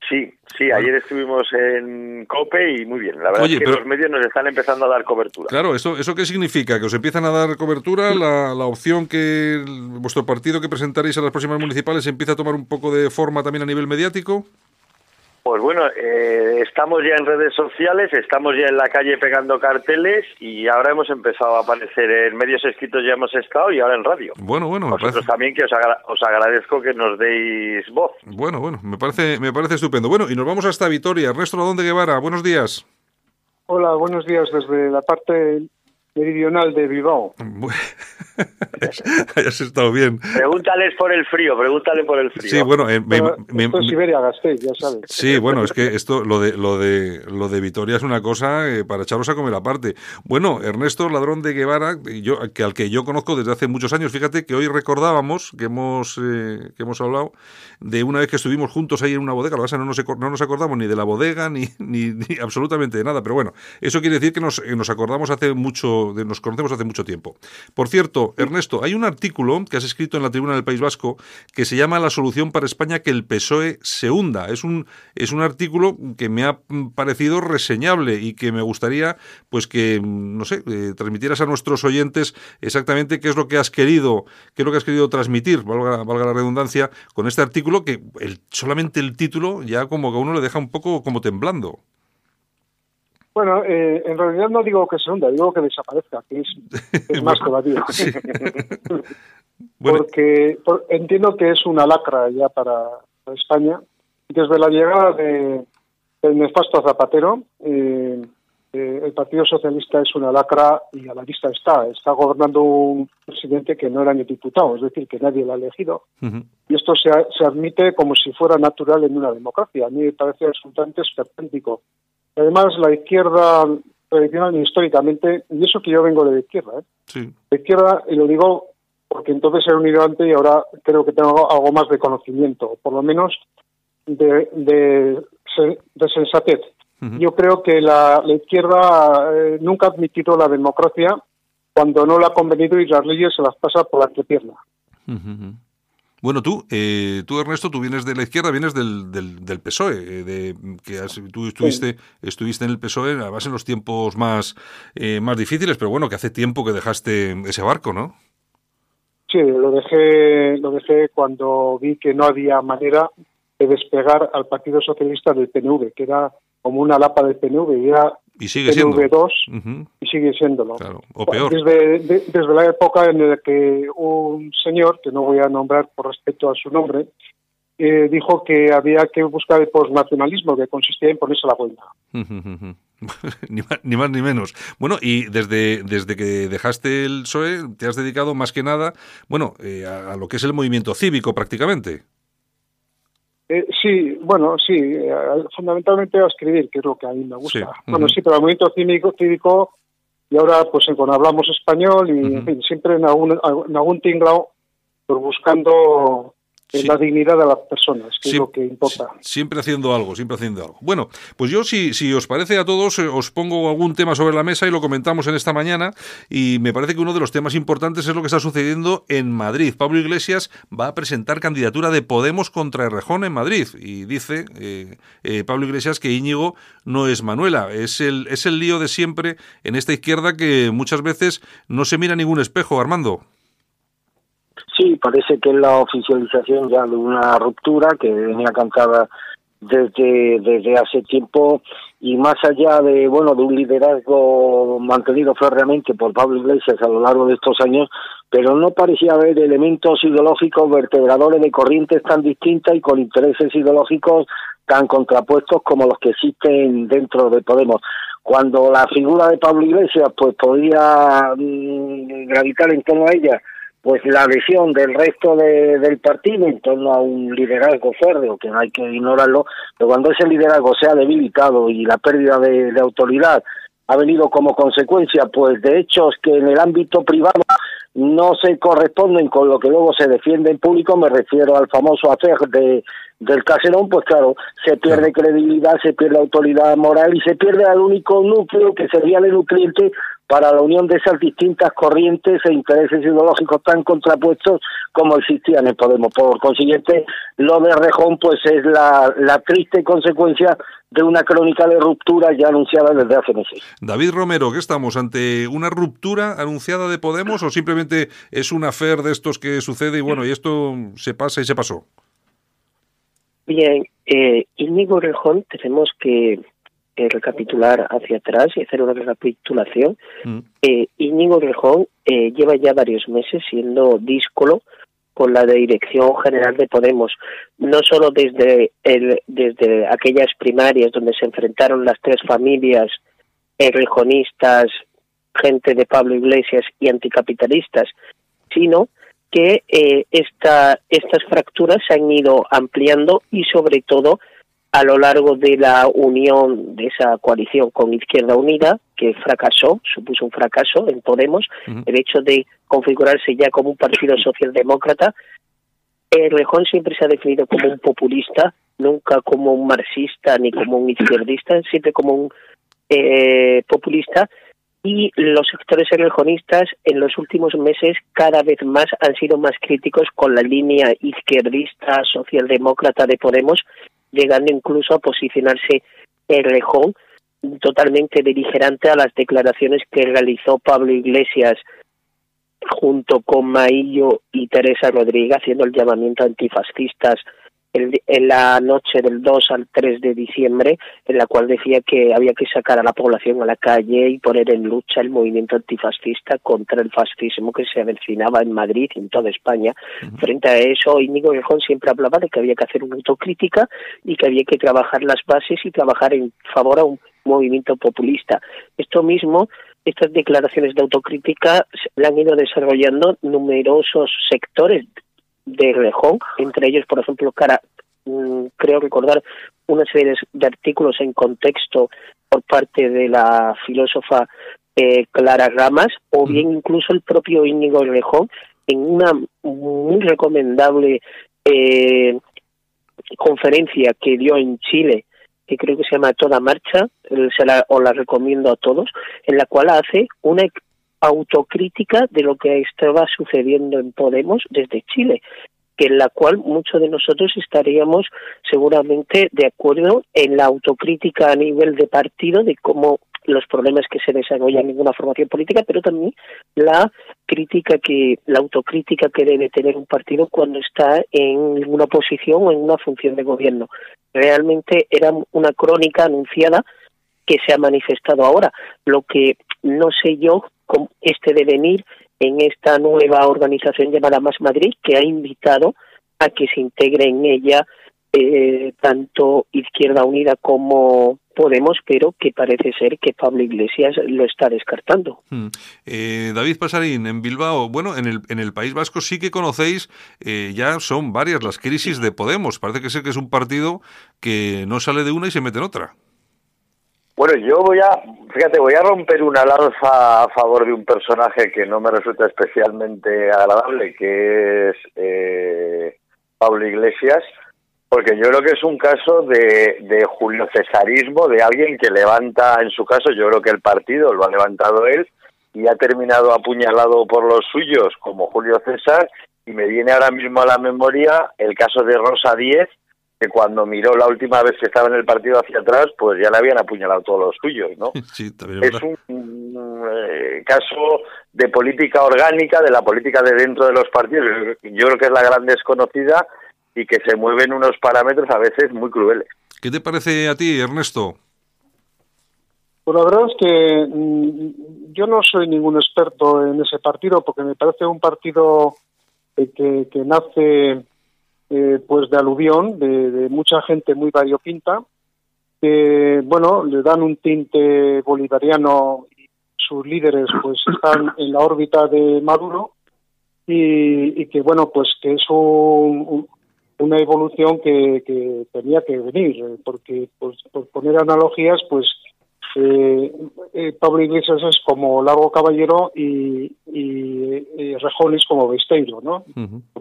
Sí, sí, ayer estuvimos en COPE y muy bien. La verdad Oye, es que pero- los medios nos están empezando a dar cobertura. Claro, ¿eso, ¿eso qué significa? ¿Que os empiezan a dar cobertura? ¿La, la opción que el- vuestro partido que presentaréis a las próximas municipales empieza a tomar un poco de forma también a nivel mediático? Pues bueno, eh, estamos ya en redes sociales, estamos ya en la calle pegando carteles y ahora hemos empezado a aparecer en medios escritos, ya hemos estado y ahora en radio. Bueno, bueno, me Vosotros parece, también que os, agra- os agradezco que nos deis voz. bueno, bueno, me parece, me parece estupendo. Bueno, y nos vamos hasta Vitoria. Ernesto Ladón de Guevara, buenos días. Hola, buenos días desde la parte meridional de Bilbao. Hayas estado bien. Pregúntales por el frío, pregúntale por el frío. Sí, bueno, eh, me- me- esto es Siberia, Gasteiz, ya sabes. Sí, bueno, es que esto, lo de, lo de, lo de Vitoria es una cosa eh, para echaros a comer aparte. Bueno, Ernesto Ladrón de Guevara, yo, que al que yo conozco desde hace muchos años, fíjate que hoy recordábamos que hemos, eh, que hemos hablado de una vez que estuvimos juntos ahí en una bodega, lo que pasa es que no nos, no nos acordamos ni de la bodega ni, ni, ni absolutamente de nada, pero bueno, eso quiere decir que nos, eh, nos acordamos hace mucho, mucho, nos conocemos hace mucho tiempo. Por cierto, Ernesto, hay un artículo que has escrito en la Tribuna del País Vasco que se llama La solución para España que el PSOE se hunda. Es un, es un artículo que me ha parecido reseñable y que me gustaría, pues que, no sé, eh, transmitieras a nuestros oyentes exactamente qué es lo que has querido, qué es lo que has querido transmitir, valga, valga la redundancia, con este artículo que el, solamente el título ya como que a uno le deja un poco como temblando. Bueno, eh, en realidad no digo que se hunda, digo que desaparezca, que es, más todavía. Porque entiendo que es una lacra ya para, España. Desde la llegada de, del nefasto Zapatero, eh, eh, el Partido Socialista es una lacra y a la vista está. Está gobernando un presidente que no era ni diputado, es decir, que nadie lo ha elegido. Y esto se, se admite como si fuera natural en una democracia. A mí me parece absolutamente esperpéntico Además, la izquierda tradicional históricamente, y eso que yo vengo de la izquierda, ¿eh? La izquierda, y lo digo porque entonces era un hidrante y ahora creo que tengo algo más de conocimiento, por lo menos de, de, sensatez. Yo creo que la, izquierda eh, nunca ha admitido la democracia cuando no la ha convenido y las leyes se las pasa por la entrepierna. Bueno, tú, eh, tú Ernesto, tú vienes de la izquierda, vienes del, del, PSOE, eh, de, que tú estuviste, estuviste en el PSOE, además en los tiempos más, eh, más difíciles, pero bueno, que hace tiempo que dejaste ese barco, ¿no? Sí, lo dejé, lo dejé cuando vi que no había manera de despegar al Partido Socialista del PNV, que era como una lapa del PNV, y era y sigue siendo. PNV2 y sigue siéndolo. o peor. Desde, desde la época en la que un señor, que no voy a nombrar por respeto a su nombre, eh, dijo que había que buscar el postnacionalismo, que consistía en ponerse la vuelta. ni, más, ni menos. Bueno, y desde, desde que dejaste el PSOE, te has dedicado más que nada, bueno, eh, a, lo que es el movimiento cívico prácticamente. Eh, sí, bueno, sí, eh, fundamentalmente a escribir, que es lo que a mí me gusta. Bueno, sí, pero el movimiento cívico, cívico y ahora pues cuando hablamos español y en fin, siempre en algún, en algún tinglao, pues buscando la dignidad de las personas, que es lo que importa. Siempre haciendo algo, siempre haciendo algo. Bueno, pues yo, si, si os parece a todos, eh, os pongo algún tema sobre la mesa y lo comentamos en esta mañana. Y me parece que uno de los temas importantes es lo que está sucediendo en Madrid. Pablo Iglesias va a presentar candidatura de Podemos contra Errejón en Madrid. Y dice eh, eh, Pablo Iglesias que Íñigo no es Manuela. Es el, es el lío de siempre en esta izquierda que muchas veces no se mira ningún espejo, Armando. Sí, parece que es la oficialización ya de una ruptura que venía cantada desde, desde hace tiempo y más allá de bueno de un liderazgo mantenido férreamente por Pablo Iglesias a lo largo de estos años, pero no parecía haber elementos ideológicos vertebradores de corrientes tan distintas y con intereses ideológicos tan contrapuestos como los que existen dentro de Podemos. Cuando la figura de Pablo Iglesias pues podía mm, gravitar en torno a ella pues la adhesión del resto de, del partido en torno a un liderazgo férreo, que no hay que ignorarlo, pero cuando ese liderazgo se ha debilitado y la pérdida de, de autoridad ha venido como consecuencia pues de hechos que en el ámbito privado no se corresponden con lo que luego se defiende en público, me refiero al famoso hacer de, del caserón, pues claro, se pierde credibilidad, se pierde autoridad moral y se pierde al único núcleo que sería el nutriente para la unión de esas distintas corrientes e intereses ideológicos tan contrapuestos como existían en Podemos. Por consiguiente, lo de Rejón pues es la, la triste consecuencia de una crónica de ruptura ya anunciada desde hace meses. David Romero, ¿qué estamos? ¿Ante una ruptura anunciada de Podemos o simplemente es una fer de estos que sucede y bueno, y esto se pasa y se pasó? Bien, eh, Íñigo Rejón tenemos que recapitular hacia atrás y hacer una recapitulación. Mm. Eh, Íñigo Rejón eh, lleva ya varios meses siendo díscolo con la Dirección General de Podemos, no solo desde, el, desde aquellas primarias donde se enfrentaron las tres familias rejonistas, gente de Pablo Iglesias y anticapitalistas, sino que eh, esta, estas fracturas se han ido ampliando y sobre todo a lo largo de la unión de esa coalición con Izquierda Unida, que fracasó, supuso un fracaso en Podemos, el hecho de configurarse ya como un partido socialdemócrata, el Rejón siempre se ha definido como un populista, nunca como un marxista ni como un izquierdista, siempre como un eh, populista y los sectores errejonistas en los últimos meses cada vez más han sido más críticos con la línea izquierdista socialdemócrata de Podemos, llegando incluso a posicionarse en Rejón totalmente beligerante a las declaraciones que realizó Pablo Iglesias junto con Maillo y Teresa Rodríguez haciendo el llamamiento antifascistas en la noche del 2 al 3 de diciembre, en la cual decía que había que sacar a la población a la calle y poner en lucha el movimiento antifascista contra el fascismo que se avecinaba en Madrid y en toda España. Frente a eso, Íñigo Rejón siempre hablaba de que había que hacer una autocrítica y que había que trabajar las bases y trabajar en favor a un movimiento populista. Esto mismo estas declaraciones de autocrítica se han ido desarrollando numerosos sectores de Rejón, entre ellos, por ejemplo, cara, mm, creo recordar una serie de artículos en contexto por parte de la filósofa eh, Clara Ramas, o bien incluso el propio Íñigo Rejón, en una muy recomendable eh, conferencia que dio en Chile, que creo que se llama Toda Marcha, se la, os la recomiendo a todos, en la cual hace una autocrítica de lo que estaba sucediendo en Podemos desde Chile, que en la cual muchos de nosotros estaríamos seguramente de acuerdo en la autocrítica a nivel de partido de cómo los problemas que se desarrollan en una formación política, pero también la crítica que la autocrítica que debe tener un partido cuando está en una posición o en una función de gobierno. Realmente era una crónica anunciada que se ha manifestado ahora. Lo que no sé yo con este devenir en esta nueva organización llamada Más Madrid, que ha invitado a que se integre en ella eh, tanto Izquierda Unida como Podemos, pero que parece ser que Pablo Iglesias lo está descartando. Hmm. Eh, David Pasarín, en Bilbao, bueno, en el, en el País Vasco sí que conocéis, eh, ya son varias las crisis de Podemos. Parece que sé que es un partido que no sale de una y se mete en otra. Bueno, yo voy a, fíjate, voy a romper una lanza a favor de un personaje que no me resulta especialmente agradable, que es eh, Pablo Iglesias, porque yo creo que es un caso de, de Julio Cesarismo, de alguien que levanta, en su caso, yo creo que el partido lo ha levantado él y ha terminado apuñalado por los suyos como Julio César, y me viene ahora mismo a la memoria el caso de Rosa Díez, que cuando miró la última vez que estaba en el partido hacia atrás, pues ya le habían apuñalado todos los suyos, ¿no? es un eh, caso de política orgánica, de la política de dentro de los partidos. Yo creo que es la gran desconocida y que se mueven unos parámetros a veces muy crueles. ¿Qué te parece a ti, Ernesto? Pues la verdad es que mm, yo no soy ningún experto en ese partido porque me parece un partido eh, que, que nace eh, pues de aluvión, de, mucha gente muy variopinta, que, bueno, le dan un tinte bolivariano y sus líderes pues están en la órbita de Maduro y, que, bueno, pues que es una evolución que, que, tenía que venir, porque, pues, por poner analogías, pues eh, eh, Pablo Iglesias es como Largo Caballero y, y, Rejones como Besteiro, ¿no?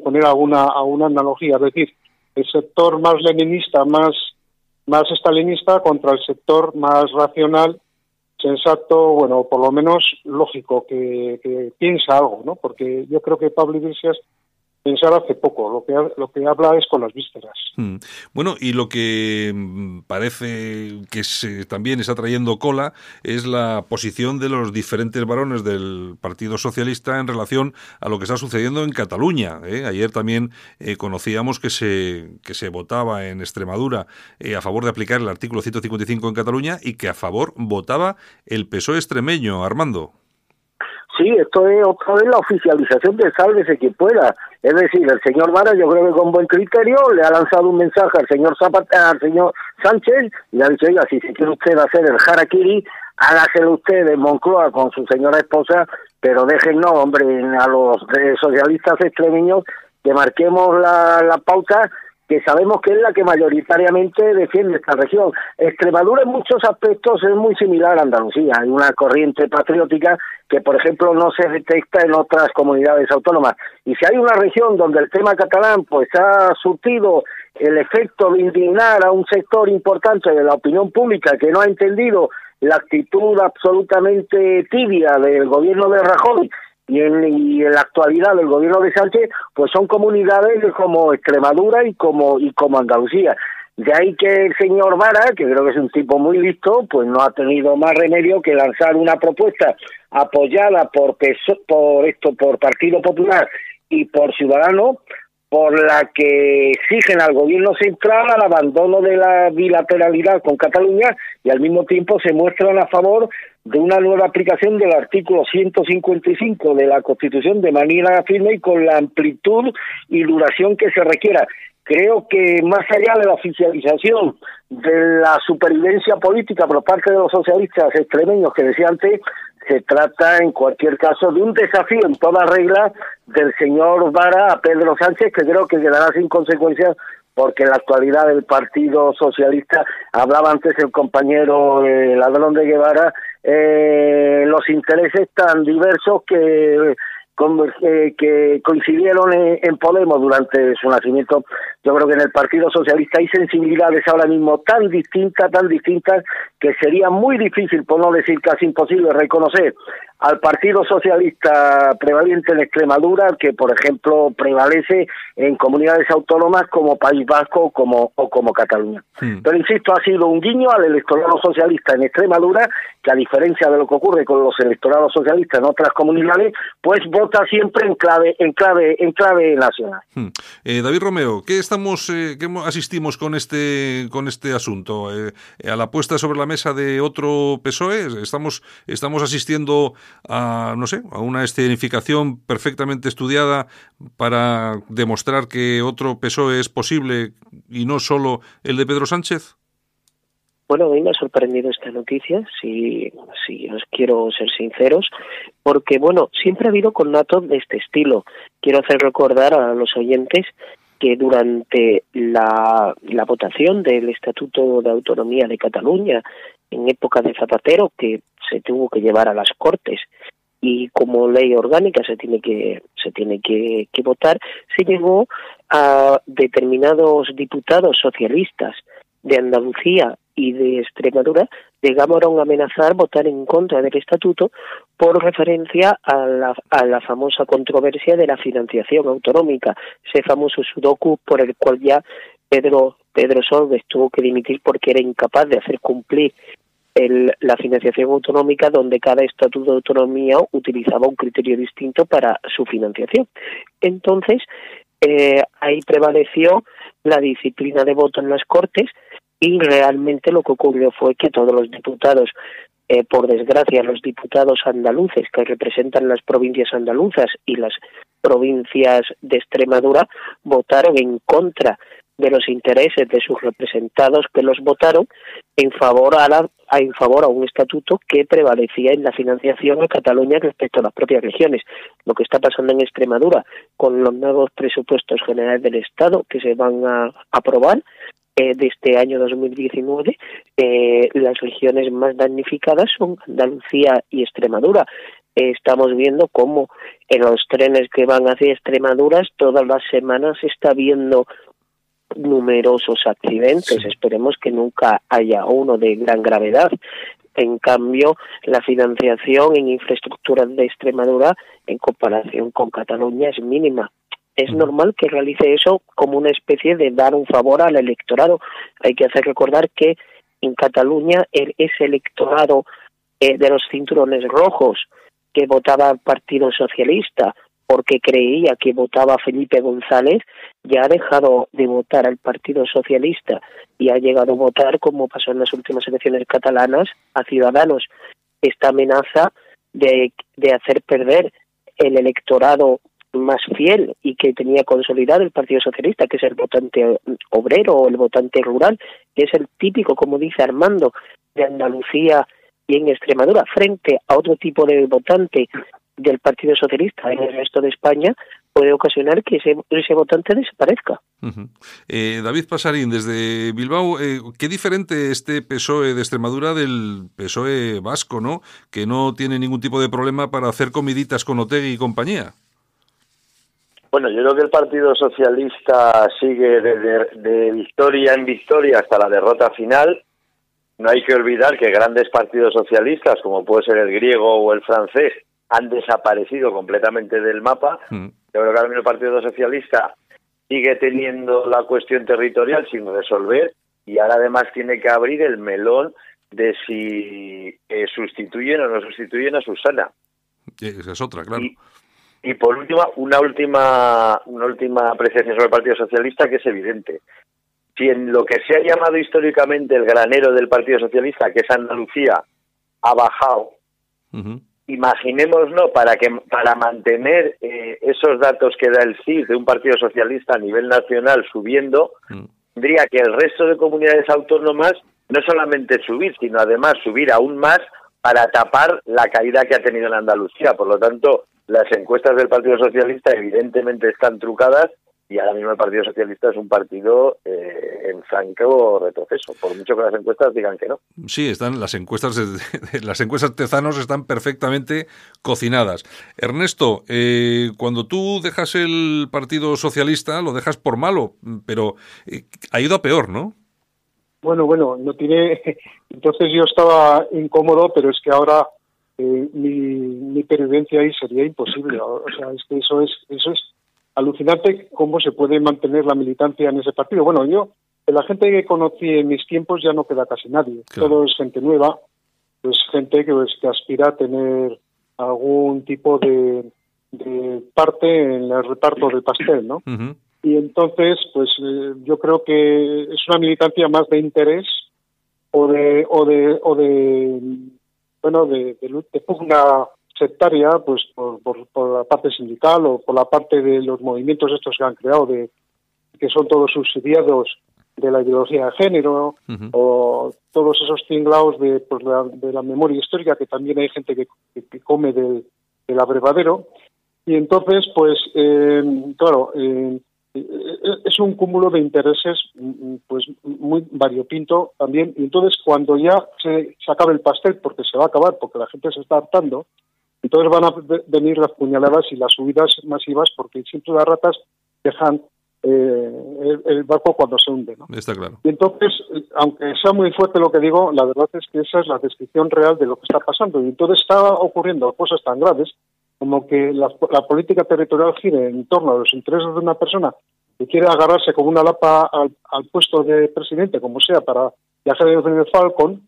Poner alguna, alguna analogía, es decir, el sector más leninista, más, más estalinista contra el sector más racional, sensato, bueno, por lo menos lógico, que, que piensa algo, ¿no? Porque yo creo que Pablo Iglesias pensar hace poco, lo que, lo que habla es con las vísceras. Hmm. Bueno, y lo que mm, parece que se, también está trayendo cola es la posición de los diferentes varones del Partido Socialista en relación a lo que está sucediendo en Cataluña. ¿eh? Ayer también eh, conocíamos que se, que se votaba en Extremadura eh, a favor de aplicar el artículo 155 en Cataluña y que a favor votaba el PSOE extremeño, Armando. Sí, esto es otra vez la oficialización de sálvese que pueda. Es decir, el señor Vara, yo creo que con buen criterio, le ha lanzado un mensaje al señor Zapata, al señor Sánchez, y le ha dicho, oiga, si se quiere usted hacer el harakiri, hágaselo usted en Moncloa con su señora esposa, pero déjennos, hombre, a los socialistas extremeños que marquemos la, la pauta que sabemos que es la que mayoritariamente defiende esta región. Extremadura en muchos aspectos es muy similar a Andalucía. Hay una corriente patriótica que, por ejemplo, no se detecta en otras comunidades autónomas. Y si hay una región donde el tema catalán pues ha surtido el efecto de indignar a un sector importante de la opinión pública que no ha entendido la actitud absolutamente tibia del gobierno de Rajoy y en, y en la actualidad del gobierno de Sánchez, pues son comunidades como Extremadura y como y como Andalucía. De ahí que el señor Vara, que creo que es un tipo muy listo, pues no ha tenido más remedio que lanzar una propuesta apoyada por por esto por Partido Popular y por Ciudadanos por la que exigen al gobierno central al abandono de la bilateralidad con Cataluña y al mismo tiempo se muestran a favor de una nueva aplicación del artículo 155 de la Constitución de manera firme y con la amplitud y duración que se requiera. Creo que más allá de la oficialización de la supervivencia política por parte de los socialistas extremeños que decía antes, se trata en cualquier caso de un desafío en toda regla del señor Vara a Pedro Sánchez que creo que quedará sin consecuencias porque en la actualidad el Partido Socialista, hablaba antes el compañero eh, Ladrón de Guevara, eh, los intereses tan diversos que eh, que coincidieron en, Podemos durante su nacimiento. Yo creo que en el Partido Socialista hay sensibilidades ahora mismo tan distintas, tan distintas, que sería muy difícil, por no decir casi imposible, reconocer al Partido Socialista prevalente en Extremadura, que por ejemplo prevalece en comunidades autónomas como País Vasco como, o como Cataluña. Hmm. Pero insisto, ha sido un guiño al electorado socialista en Extremadura, que a diferencia de lo que ocurre con los electorados socialistas en otras comunidades, pues vota siempre en clave, en clave, en clave nacional. Hmm. Eh, David Romeo, ¿qué estamos, eh, qué asistimos con este, con este asunto? Eh, ¿A la puesta sobre la mesa de otro PSOE? Estamos, estamos asistiendo a, no sé, a una escenificación perfectamente estudiada para demostrar que otro PSOE es posible y no solo el de Pedro Sánchez? Bueno, a mí me ha sorprendido esta noticia, si, si os quiero ser sinceros, porque, bueno, siempre ha habido connatos de este estilo. Quiero hacer recordar a los oyentes que durante la, la votación del Estatuto de Autonomía de Cataluña en época de Zapatero, que se tuvo que llevar a las Cortes y como ley orgánica se tiene que se tiene que, votar se llegó a determinados diputados socialistas de Andalucía y de Extremadura llegaron a amenazar votar en contra del estatuto por referencia a la, a la famosa controversia de la financiación autonómica, ese famoso sudoku por el cual ya Pedro Pedro Solves tuvo que dimitir porque era incapaz de hacer cumplir la financiación autonómica donde cada estatuto de autonomía utilizaba un criterio distinto para su financiación. Entonces, eh, ahí prevaleció la disciplina de voto en las Cortes y realmente lo que ocurrió fue que todos los diputados, eh, por desgracia, los diputados andaluces que representan las provincias andaluzas y las provincias de Extremadura votaron en contra de los intereses de sus representados que los votaron en favor a, la, en favor a un estatuto que prevalecía en la financiación de Cataluña respecto a las propias regiones. Lo que está pasando en Extremadura con los nuevos presupuestos generales del Estado que se van a aprobar eh, de este año 2019, eh, las regiones más damnificadas son Andalucía y Extremadura. Eh, estamos viendo cómo en los trenes que van hacia Extremadura todas las semanas se está viendo numerosos accidentes. Esperemos que nunca haya uno de gran gravedad. En cambio, la financiación en infraestructuras de Extremadura en comparación con Cataluña es mínima. Es normal que realice eso como una especie de dar un favor al electorado. Hay que hacer recordar que en Cataluña ese electorado eh, de los cinturones rojos que votaba al Partido Socialista porque creía que votaba Felipe González, ya ha dejado de votar al Partido Socialista y ha llegado a votar, como pasó en las últimas elecciones catalanas, a Ciudadanos. Esta amenaza de, de hacer perder el electorado más fiel y que tenía consolidado el Partido Socialista, que es el votante obrero o el votante rural, que es el típico, como dice Armando, de Andalucía y en Extremadura, frente a otro tipo de votante del Partido Socialista en el resto de España puede ocasionar que ese, ese votante desaparezca. eh, David Pasarín, desde Bilbao, eh, ¿qué diferente este PSOE de Extremadura del PSOE vasco, ¿no? que no tiene ningún tipo de problema para hacer comiditas con Otegui y compañía? Bueno, yo creo que el Partido Socialista sigue de, de victoria en victoria hasta la derrota final no hay que olvidar que grandes partidos socialistas, como puede ser el griego o el francés, han desaparecido completamente del mapa. Mm. Yo creo que ahora mismo el Partido Socialista sigue teniendo la cuestión territorial sin resolver y ahora además tiene que abrir el melón de si eh, sustituyen o no sustituyen a Susana. Esa es otra, claro. Y, y por último, una última, una última apreciación sobre el Partido Socialista que es evidente. Si en lo que se ha llamado históricamente el granero del Partido Socialista, que es Andalucía, ha bajado, Ujú. imaginémonos para que para mantener eh, esos datos que da el CIS de un Partido Socialista a nivel nacional subiendo, tendría que el resto de comunidades autónomas no solamente subir, sino además subir aún más para tapar la caída que ha tenido en Andalucía. Por lo tanto, las encuestas del Partido Socialista evidentemente están trucadas y ahora mismo el Partido Socialista es un partido eh, en franco retroceso, por mucho que las encuestas digan que no. Sí, están las encuestas, de- las encuestas tezanos están perfectamente cocinadas. Ernesto, eh, cuando tú dejas el Partido Socialista, lo dejas por malo, pero eh, ha ido a peor, ¿no? Bueno, bueno, no tiene. Entonces yo estaba incómodo, pero es que ahora eh, mi, mi pervivencia ahí sería imposible. O sea, es que eso es eso es alucinante cómo se puede mantener la militancia en ese partido. Bueno, yo de la gente que conocí en mis tiempos ya no queda casi nadie. Todo es gente nueva, pues gente que, pues, que aspira a tener algún tipo de, de parte en el reparto del pastel, ¿no? Y entonces pues eh, yo creo que es una militancia más de interés o de o de o de bueno de, de, de pugna sectaria pues por, por, por la parte sindical o por la parte de los movimientos estos que han creado de que son todos subsidiados de la ideología de género o todos esos tinglaos de, pues, la, de la memoria histórica que también hay gente que, que- que come del, del abrevadero. Y entonces pues eh, claro eh, es un cúmulo de intereses mm, pues muy variopinto también y entonces cuando ya se, se acabe el pastel porque se va a acabar porque la gente se está hartando entonces van a ve- venir las puñaladas y las subidas masivas porque siempre las ratas dejan eh, el, el barco cuando se hunde ¿no? Está claro. y entonces, eh, aunque sea muy fuerte lo que digo, la verdad es que esa es la descripción real de lo que está pasando. Y entonces está ocurriendo cosas tan graves como que la, la política territorial gire en torno a los intereses de una persona que quiere agarrarse como una lapa al, puesto de presidente, como sea, para viajar en el Falcon,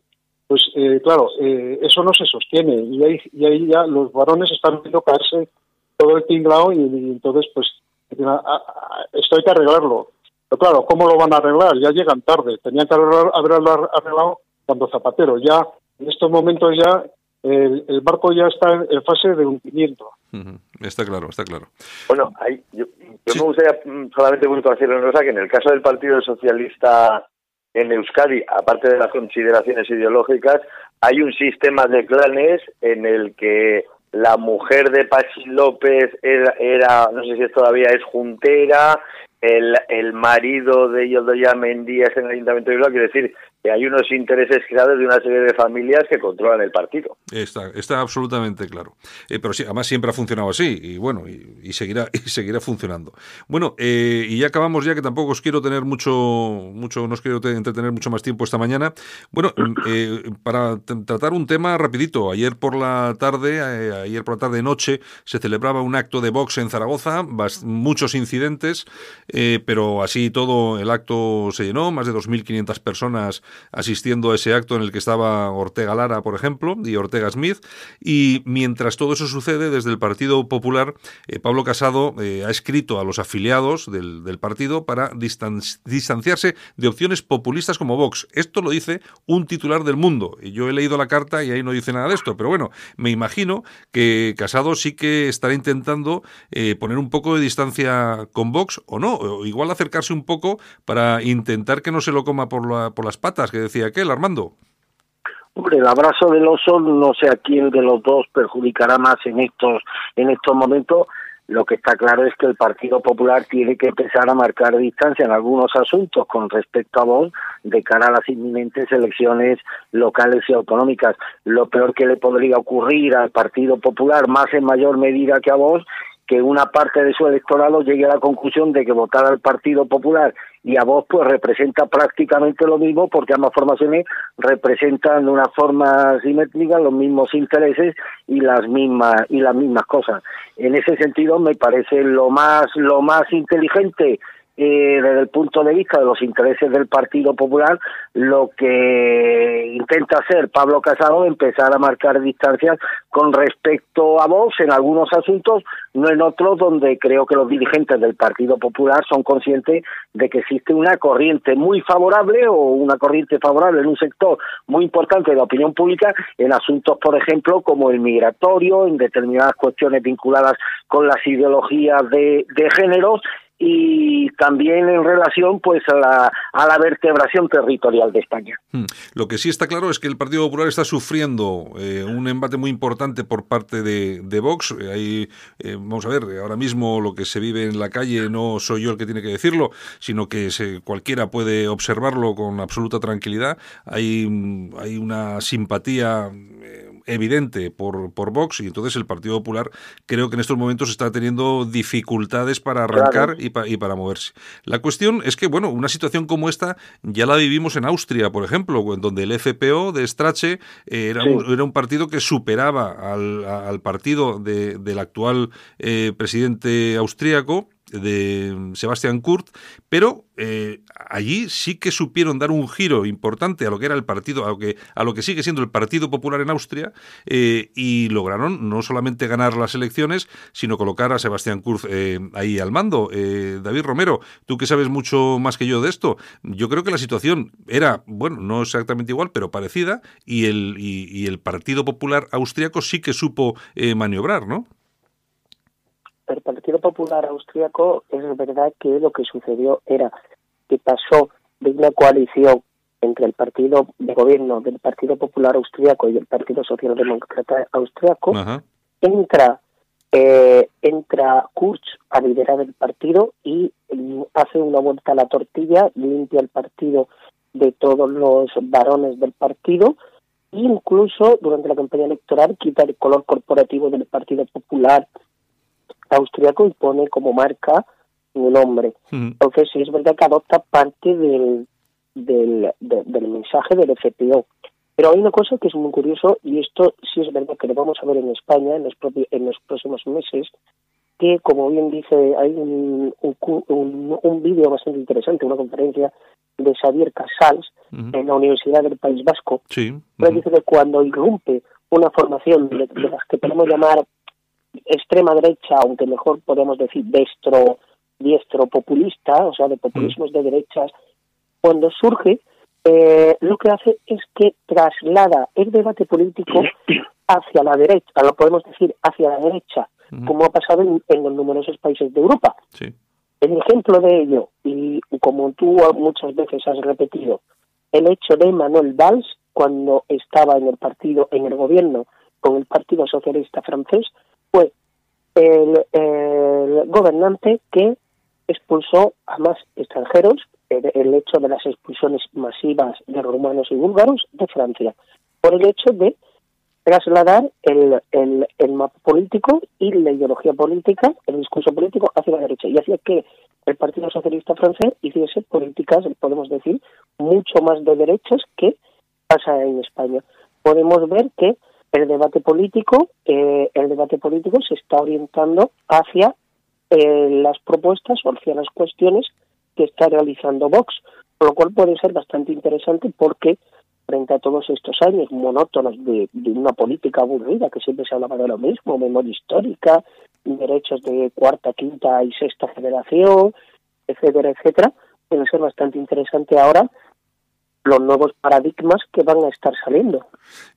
pues eh, claro, eh, eso no se sostiene. Y ahí, y ahí ya los varones están viendo caerse todo el tinglao y, y entonces, pues, dicen, "Ah, ah, esto hay que arreglarlo. Pero claro, ¿cómo lo van a arreglar? Ya llegan tarde. Tenían que haberlo arreglado cuando Zapatero. Ya, en estos momentos ya, el, el barco ya está en, en fase de hundimiento. Ujú. Está claro, está claro. Bueno, hay, yo, yo me gustaría mm, solamente puntualizar una cosa, que en el caso del Partido Socialista en Euskadi, aparte de las consideraciones ideológicas, hay un sistema de clanes en el que la mujer de Pachi López era, era no sé si es todavía es juntera, el, el marido de Yoldoya Mendía es en el Ayuntamiento de Bilbao, quiere decir hay unos intereses creados de una serie de familias que controlan el partido. Está, está absolutamente claro. Eh, pero sí, además siempre ha funcionado así y bueno, y, seguirá y seguirá funcionando. Bueno, eh, y ya acabamos ya que tampoco os quiero tener mucho, mucho, no os quiero te- entretener mucho más tiempo esta mañana. Bueno, eh, para tratar un tema rapidito, ayer por la tarde, eh, ayer por la tarde noche se celebraba un acto de box en Zaragoza, muchos incidentes, eh, pero así todo el acto se llenó, más de 2.500 personas asistiendo a ese acto en el que estaba Ortega Lara, por ejemplo, y Ortega Smith. Y mientras todo eso sucede, desde el Partido Popular, eh, Pablo Casado eh, ha escrito a los afiliados del, partido para distan- distanciarse de opciones populistas como Vox. Esto lo dice un titular del mundo. Yo he leído la carta y ahí no dice nada de esto, pero bueno, me imagino que Casado sí que estará intentando eh, poner un poco de distancia con Vox o no, o igual acercarse un poco para intentar que no se lo coma por, la- por las patas, que decía aquel, Armando. Hombre, el abrazo del oso no sé a quién de los dos perjudicará más en estos en estos momentos. Lo que está claro es que el Partido Popular tiene que empezar a marcar distancia en algunos asuntos con respecto a Vox de cara a las inminentes elecciones locales y autonómicas. Lo peor que le podría ocurrir al Partido Popular, más en mayor medida que a Vox, que una parte de su electorado llegue a la conclusión de que votar al Partido Popular y a Vox pues representa prácticamente lo mismo porque ambas formaciones representan de una forma simétrica los mismos intereses y las mismas y las mismas cosas. En ese sentido me parece lo más lo más inteligente eh, desde el punto de vista de los intereses del Partido Popular, lo que intenta hacer Pablo Casado es empezar a marcar distancias con respecto a Vox en algunos asuntos, no en otros donde creo que los dirigentes del Partido Popular son conscientes de que existe una corriente muy favorable o una corriente favorable en un sector muy importante de la opinión pública en asuntos, por ejemplo, como el migratorio, en determinadas cuestiones vinculadas con las ideologías de, de géneros y también en relación pues a la, a la vertebración territorial de España. Hmm. Lo que sí está claro es que el Partido Popular está sufriendo eh, un embate muy importante por parte de, Vox. Ahí, eh, vamos a ver, ahora mismo lo que se vive en la calle no soy yo el que tiene que decirlo, sino que se, cualquiera puede observarlo con absoluta tranquilidad. Hay, hay una simpatía eh, evidente por, por Vox y entonces el Partido Popular creo que en estos momentos está teniendo dificultades para arrancar y, y, para moverse. La cuestión es que, bueno, una situación como esta ya la vivimos en Austria, por ejemplo, donde el FPO de Strache eh, era, sí. un, era, un, partido que superaba al, al partido de, del actual eh, presidente austríaco de Sebastián Kurt, pero eh, allí sí que supieron dar un giro importante a lo que era el partido, a lo que, a lo que sigue siendo el Partido Popular en Austria, eh, y lograron no solamente ganar las elecciones, sino colocar a Sebastián Kurz eh, ahí al mando. Eh, David Romero, tú que sabes mucho más que yo de esto, yo creo que la situación era, bueno, no exactamente igual, pero parecida, y el, y, el Partido Popular austriaco sí que supo maniobrar, ¿no? El Partido Popular Austriaco es verdad que lo que sucedió era que pasó de una coalición entre el partido de gobierno del Partido Popular Austriaco y el Partido Socialdemócrata Austriaco, entra eh, entra Kurz a liderar el partido y hace una vuelta a la tortilla, limpia el partido de todos los varones del partido, e incluso durante la campaña electoral quita el color corporativo del Partido Popular austriaco y pone como marca un hombre. Mm. Entonces, sí es verdad que adopta parte del, del, de, del mensaje del FPO. Pero hay una cosa que es muy curioso, y esto sí es verdad que lo vamos a ver en España en los, en los próximos meses, que, como bien dice, hay un, un, un, un vídeo bastante interesante, una conferencia de Xavier Casals uh -huh. en la Universidad del País Vasco, sí. uh -huh. dice que cuando irrumpe una formación de, de las que podemos llamar extrema derecha, aunque mejor podemos decir destro, diestro populista, o sea, de populismos de derechas, cuando surge, eh, lo que hace es que traslada el debate político hacia la derecha, lo podemos decir hacia la derecha, como ha pasado en, en, los numerosos países de Europa. Sí. El ejemplo de ello, y como tú muchas veces has repetido, el hecho de Manuel Valls, cuando estaba en el partido, en el gobierno con el Partido Socialista francés, el, el gobernante que expulsó a más extranjeros, el, hecho de las expulsiones masivas de rumanos y búlgaros de Francia, por el hecho de trasladar el, el, el mapa político y la ideología política, el discurso político hacia la derecha, y hacía que el Partido Socialista francés hiciese políticas, podemos decir, mucho más de derechas que pasa en España. Podemos ver que el debate político, eh, el debate político se está orientando hacia eh, las propuestas o hacia las cuestiones que está realizando Vox, lo cual puede ser bastante interesante porque frente a todos estos años monótonos de, de una política aburrida que siempre se hablaba de lo mismo, memoria histórica, derechos de cuarta, quinta y sexta generación, etcétera, etcétera, puede ser bastante interesante ahora los nuevos paradigmas que van a estar saliendo.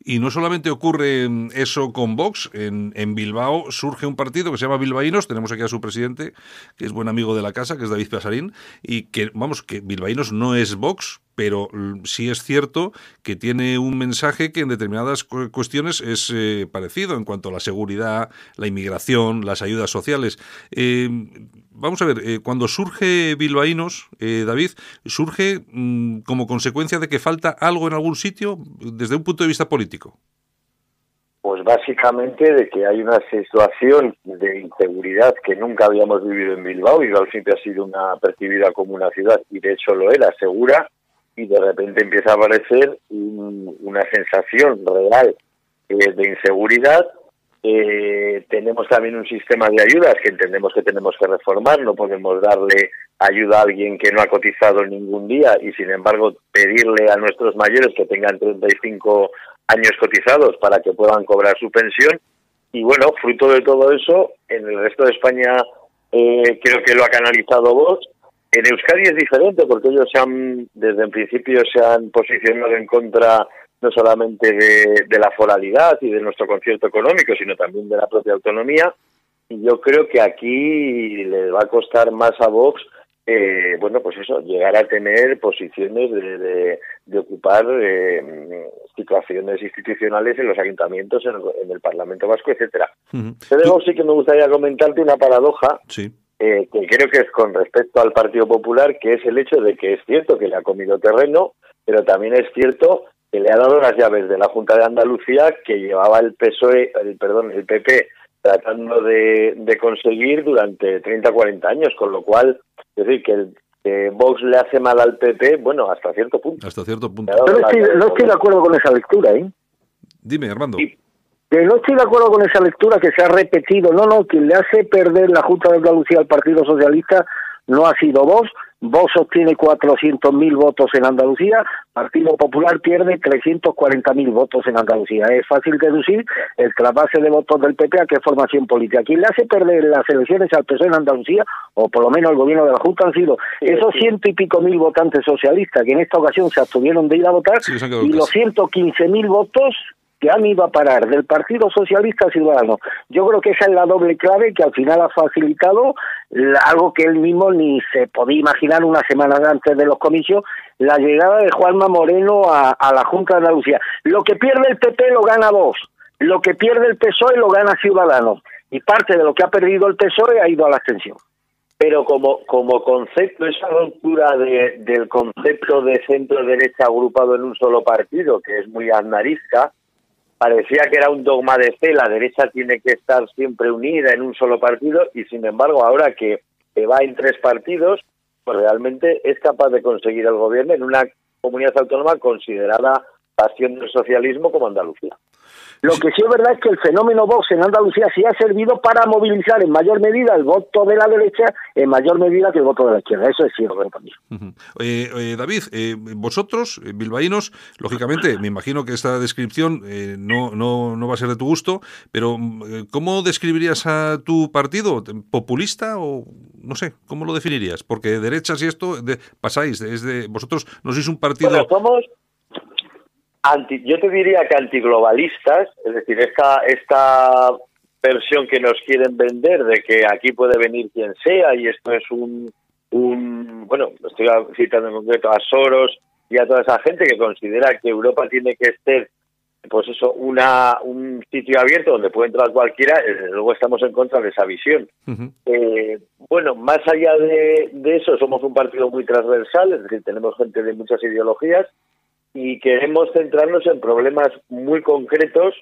Y no solamente ocurre eso con Vox, en, en, Bilbao surge un partido que se llama Bilbaínos, tenemos aquí a su presidente, que es buen amigo de la casa, que es David Pasarín, y que, vamos, que Bilbaínos no es Vox, pero sí es cierto que tiene un mensaje que en determinadas cuestiones es eh, parecido en cuanto a la seguridad, la inmigración, las ayudas sociales. Eh, vamos a ver, eh, cuando surge Bilbaínos, eh, David, surge mmm, como consecuencia de que falta algo en algún sitio desde un punto de vista político. Pues básicamente de que hay una situación de inseguridad que nunca habíamos vivido en Bilbao. Bilbao siempre ha sido una percibida como una ciudad y de hecho lo era, segura, y de repente empieza a aparecer una sensación real eh, de inseguridad. Eh, tenemos también un sistema de ayudas que entendemos que tenemos que reformar. No podemos darle ayuda a alguien que no ha cotizado ningún día y, sin embargo, pedirle a nuestros mayores que tengan 35 años cotizados para que puedan cobrar su pensión. Y bueno, fruto de todo eso, en el resto de España eh, creo que lo ha canalizado vos. En Euskadi es diferente porque ellos se han, desde el principio se han posicionado en contra no solamente de, de la foralidad y de nuestro concierto económico, sino también de la propia autonomía. Y yo creo que aquí le va a costar más a Vox eh, bueno, pues eso, llegar a tener posiciones de, de, ocupar eh, situaciones institucionales en los ayuntamientos, en el, Parlamento Vasco, etcétera. Pero sí que me gustaría comentarte una paradoja eh, que creo que es con respecto al Partido Popular, que es el hecho de que es cierto que le ha comido terreno, pero también es cierto que le ha dado las llaves de la Junta de Andalucía que llevaba el PSOE, el, perdón, el PP tratando de, de conseguir durante 30 40 años, con lo cual es decir, que el Vox le hace mal al PP, bueno, hasta cierto punto. Hasta cierto punto. Yo no estoy, no estoy de acuerdo con esa lectura, ¿eh? Dime, Armando. Que no estoy de acuerdo con esa lectura que se ha repetido. No, no, quien le hace perder la Junta de Andalucía al Partido Socialista no ha sido Vox, Vox obtiene 400.000 votos en Andalucía, Partido Popular pierde 340.000 votos en Andalucía. Es fácil deducir el trasvase de votos del PP a qué formación política. Quien le hace perder las elecciones al PSOE en Andalucía, o por lo menos el gobierno de la Junta, han sido esos ciento y pico mil votantes socialistas que en esta ocasión se abstuvieron de ir a votar y los 115.000 votos que han ido a parar del Partido Socialista Ciudadano. Yo creo que esa es la doble clave que al final ha facilitado algo que él mismo ni se podía imaginar una semana antes de los comicios, la llegada de Juanma Moreno a, la Junta de Andalucía. Lo que pierde el PP lo gana Vox, lo que pierde el PSOE lo gana Ciudadanos, y parte de lo que ha perdido el PSOE ha ido a la abstención pero como, como concepto, esa ruptura de, del concepto de centro-derecha agrupado en un solo partido, que es muy aznarisca, parecía que era un dogma de fe, la derecha tiene que estar siempre unida en un solo partido y sin embargo ahora que, va en tres partidos, pues realmente es capaz de conseguir el gobierno en una comunidad autónoma considerada pasión del socialismo como Andalucía. Lo que sí es verdad es que el fenómeno Vox en Andalucía sí ha servido para movilizar en mayor medida el voto de la derecha en mayor medida que el voto de la izquierda. Eso es cierto también. eh, David, eh, vosotros, eh, bilbaínos, lógicamente, me imagino que esta descripción eh, no, no, no va a ser de tu gusto, pero ¿cómo describirías a tu partido? ¿Populista o no sé? ¿Cómo lo definirías? Porque derechas y esto de, pasáis, desde vosotros no sois un partido... somos yo te diría que antiglobalistas, es decir, esta, esta versión que nos quieren vender de que aquí puede venir quien sea y esto es un, un bueno, estoy citando en concreto a Soros y a toda esa gente que considera que Europa tiene que ser pues eso, una, un sitio abierto donde puede entrar cualquiera, desde luego estamos en contra de esa visión. eh, bueno, más allá de, de, eso, somos un partido muy transversal, es decir, tenemos gente de muchas ideologías, y queremos centrarnos en problemas muy concretos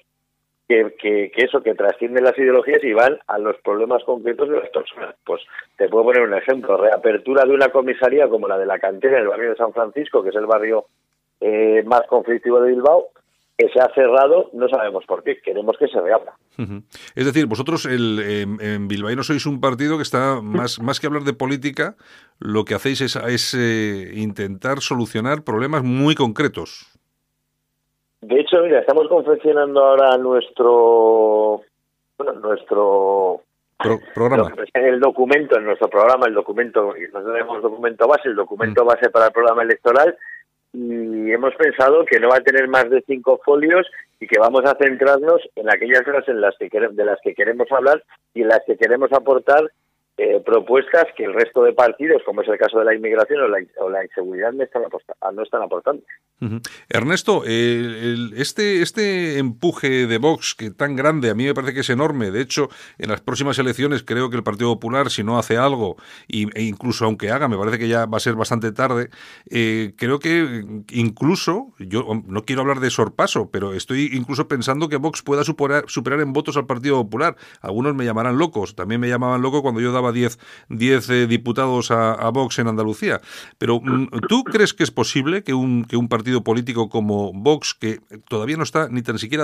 que, que, eso, que trascienden las ideologías y van a los problemas concretos de las personas. Pues te puedo poner un ejemplo, reapertura de una comisaría como la de la cantera en el barrio de San Francisco, que es el barrio eh, más conflictivo de Bilbao, que se ha cerrado, no sabemos por qué, queremos que se reabra. Es decir, vosotros el, en, Bilbao no sois un partido que está, más, más que hablar de política, lo que hacéis es, es eh, intentar solucionar problemas muy concretos. De hecho, mira, estamos confeccionando ahora nuestro, bueno, nuestro programa. El documento, en nuestro programa, el documento, nosotros tenemos documento base, el documento mm. base para el programa electoral, y hemos pensado que no va a tener más de cinco folios y que vamos a centrarnos en aquellas cosas en las que de las que queremos hablar y en las que queremos aportar eh, propuestas que el resto de partidos, como es el caso de la inmigración o la, inseguridad, no están, no están aportando. Ernesto, este, este empuje de Vox, que tan grande, a mí me parece que es enorme. De hecho, en las próximas elecciones creo que el Partido Popular, si no hace algo, y, e incluso aunque haga, me parece que ya va a ser bastante tarde, eh, creo que incluso, yo no quiero hablar de sorpaso, pero estoy incluso pensando que Vox pueda superar, superar en votos al Partido Popular. Algunos me llamarán locos, también me llamaban loco cuando yo daba 10 eh, diputados a, Vox en Andalucía. Pero mm, ¿tú crees que es posible que un partido político como Vox, que todavía no está ni tan siquiera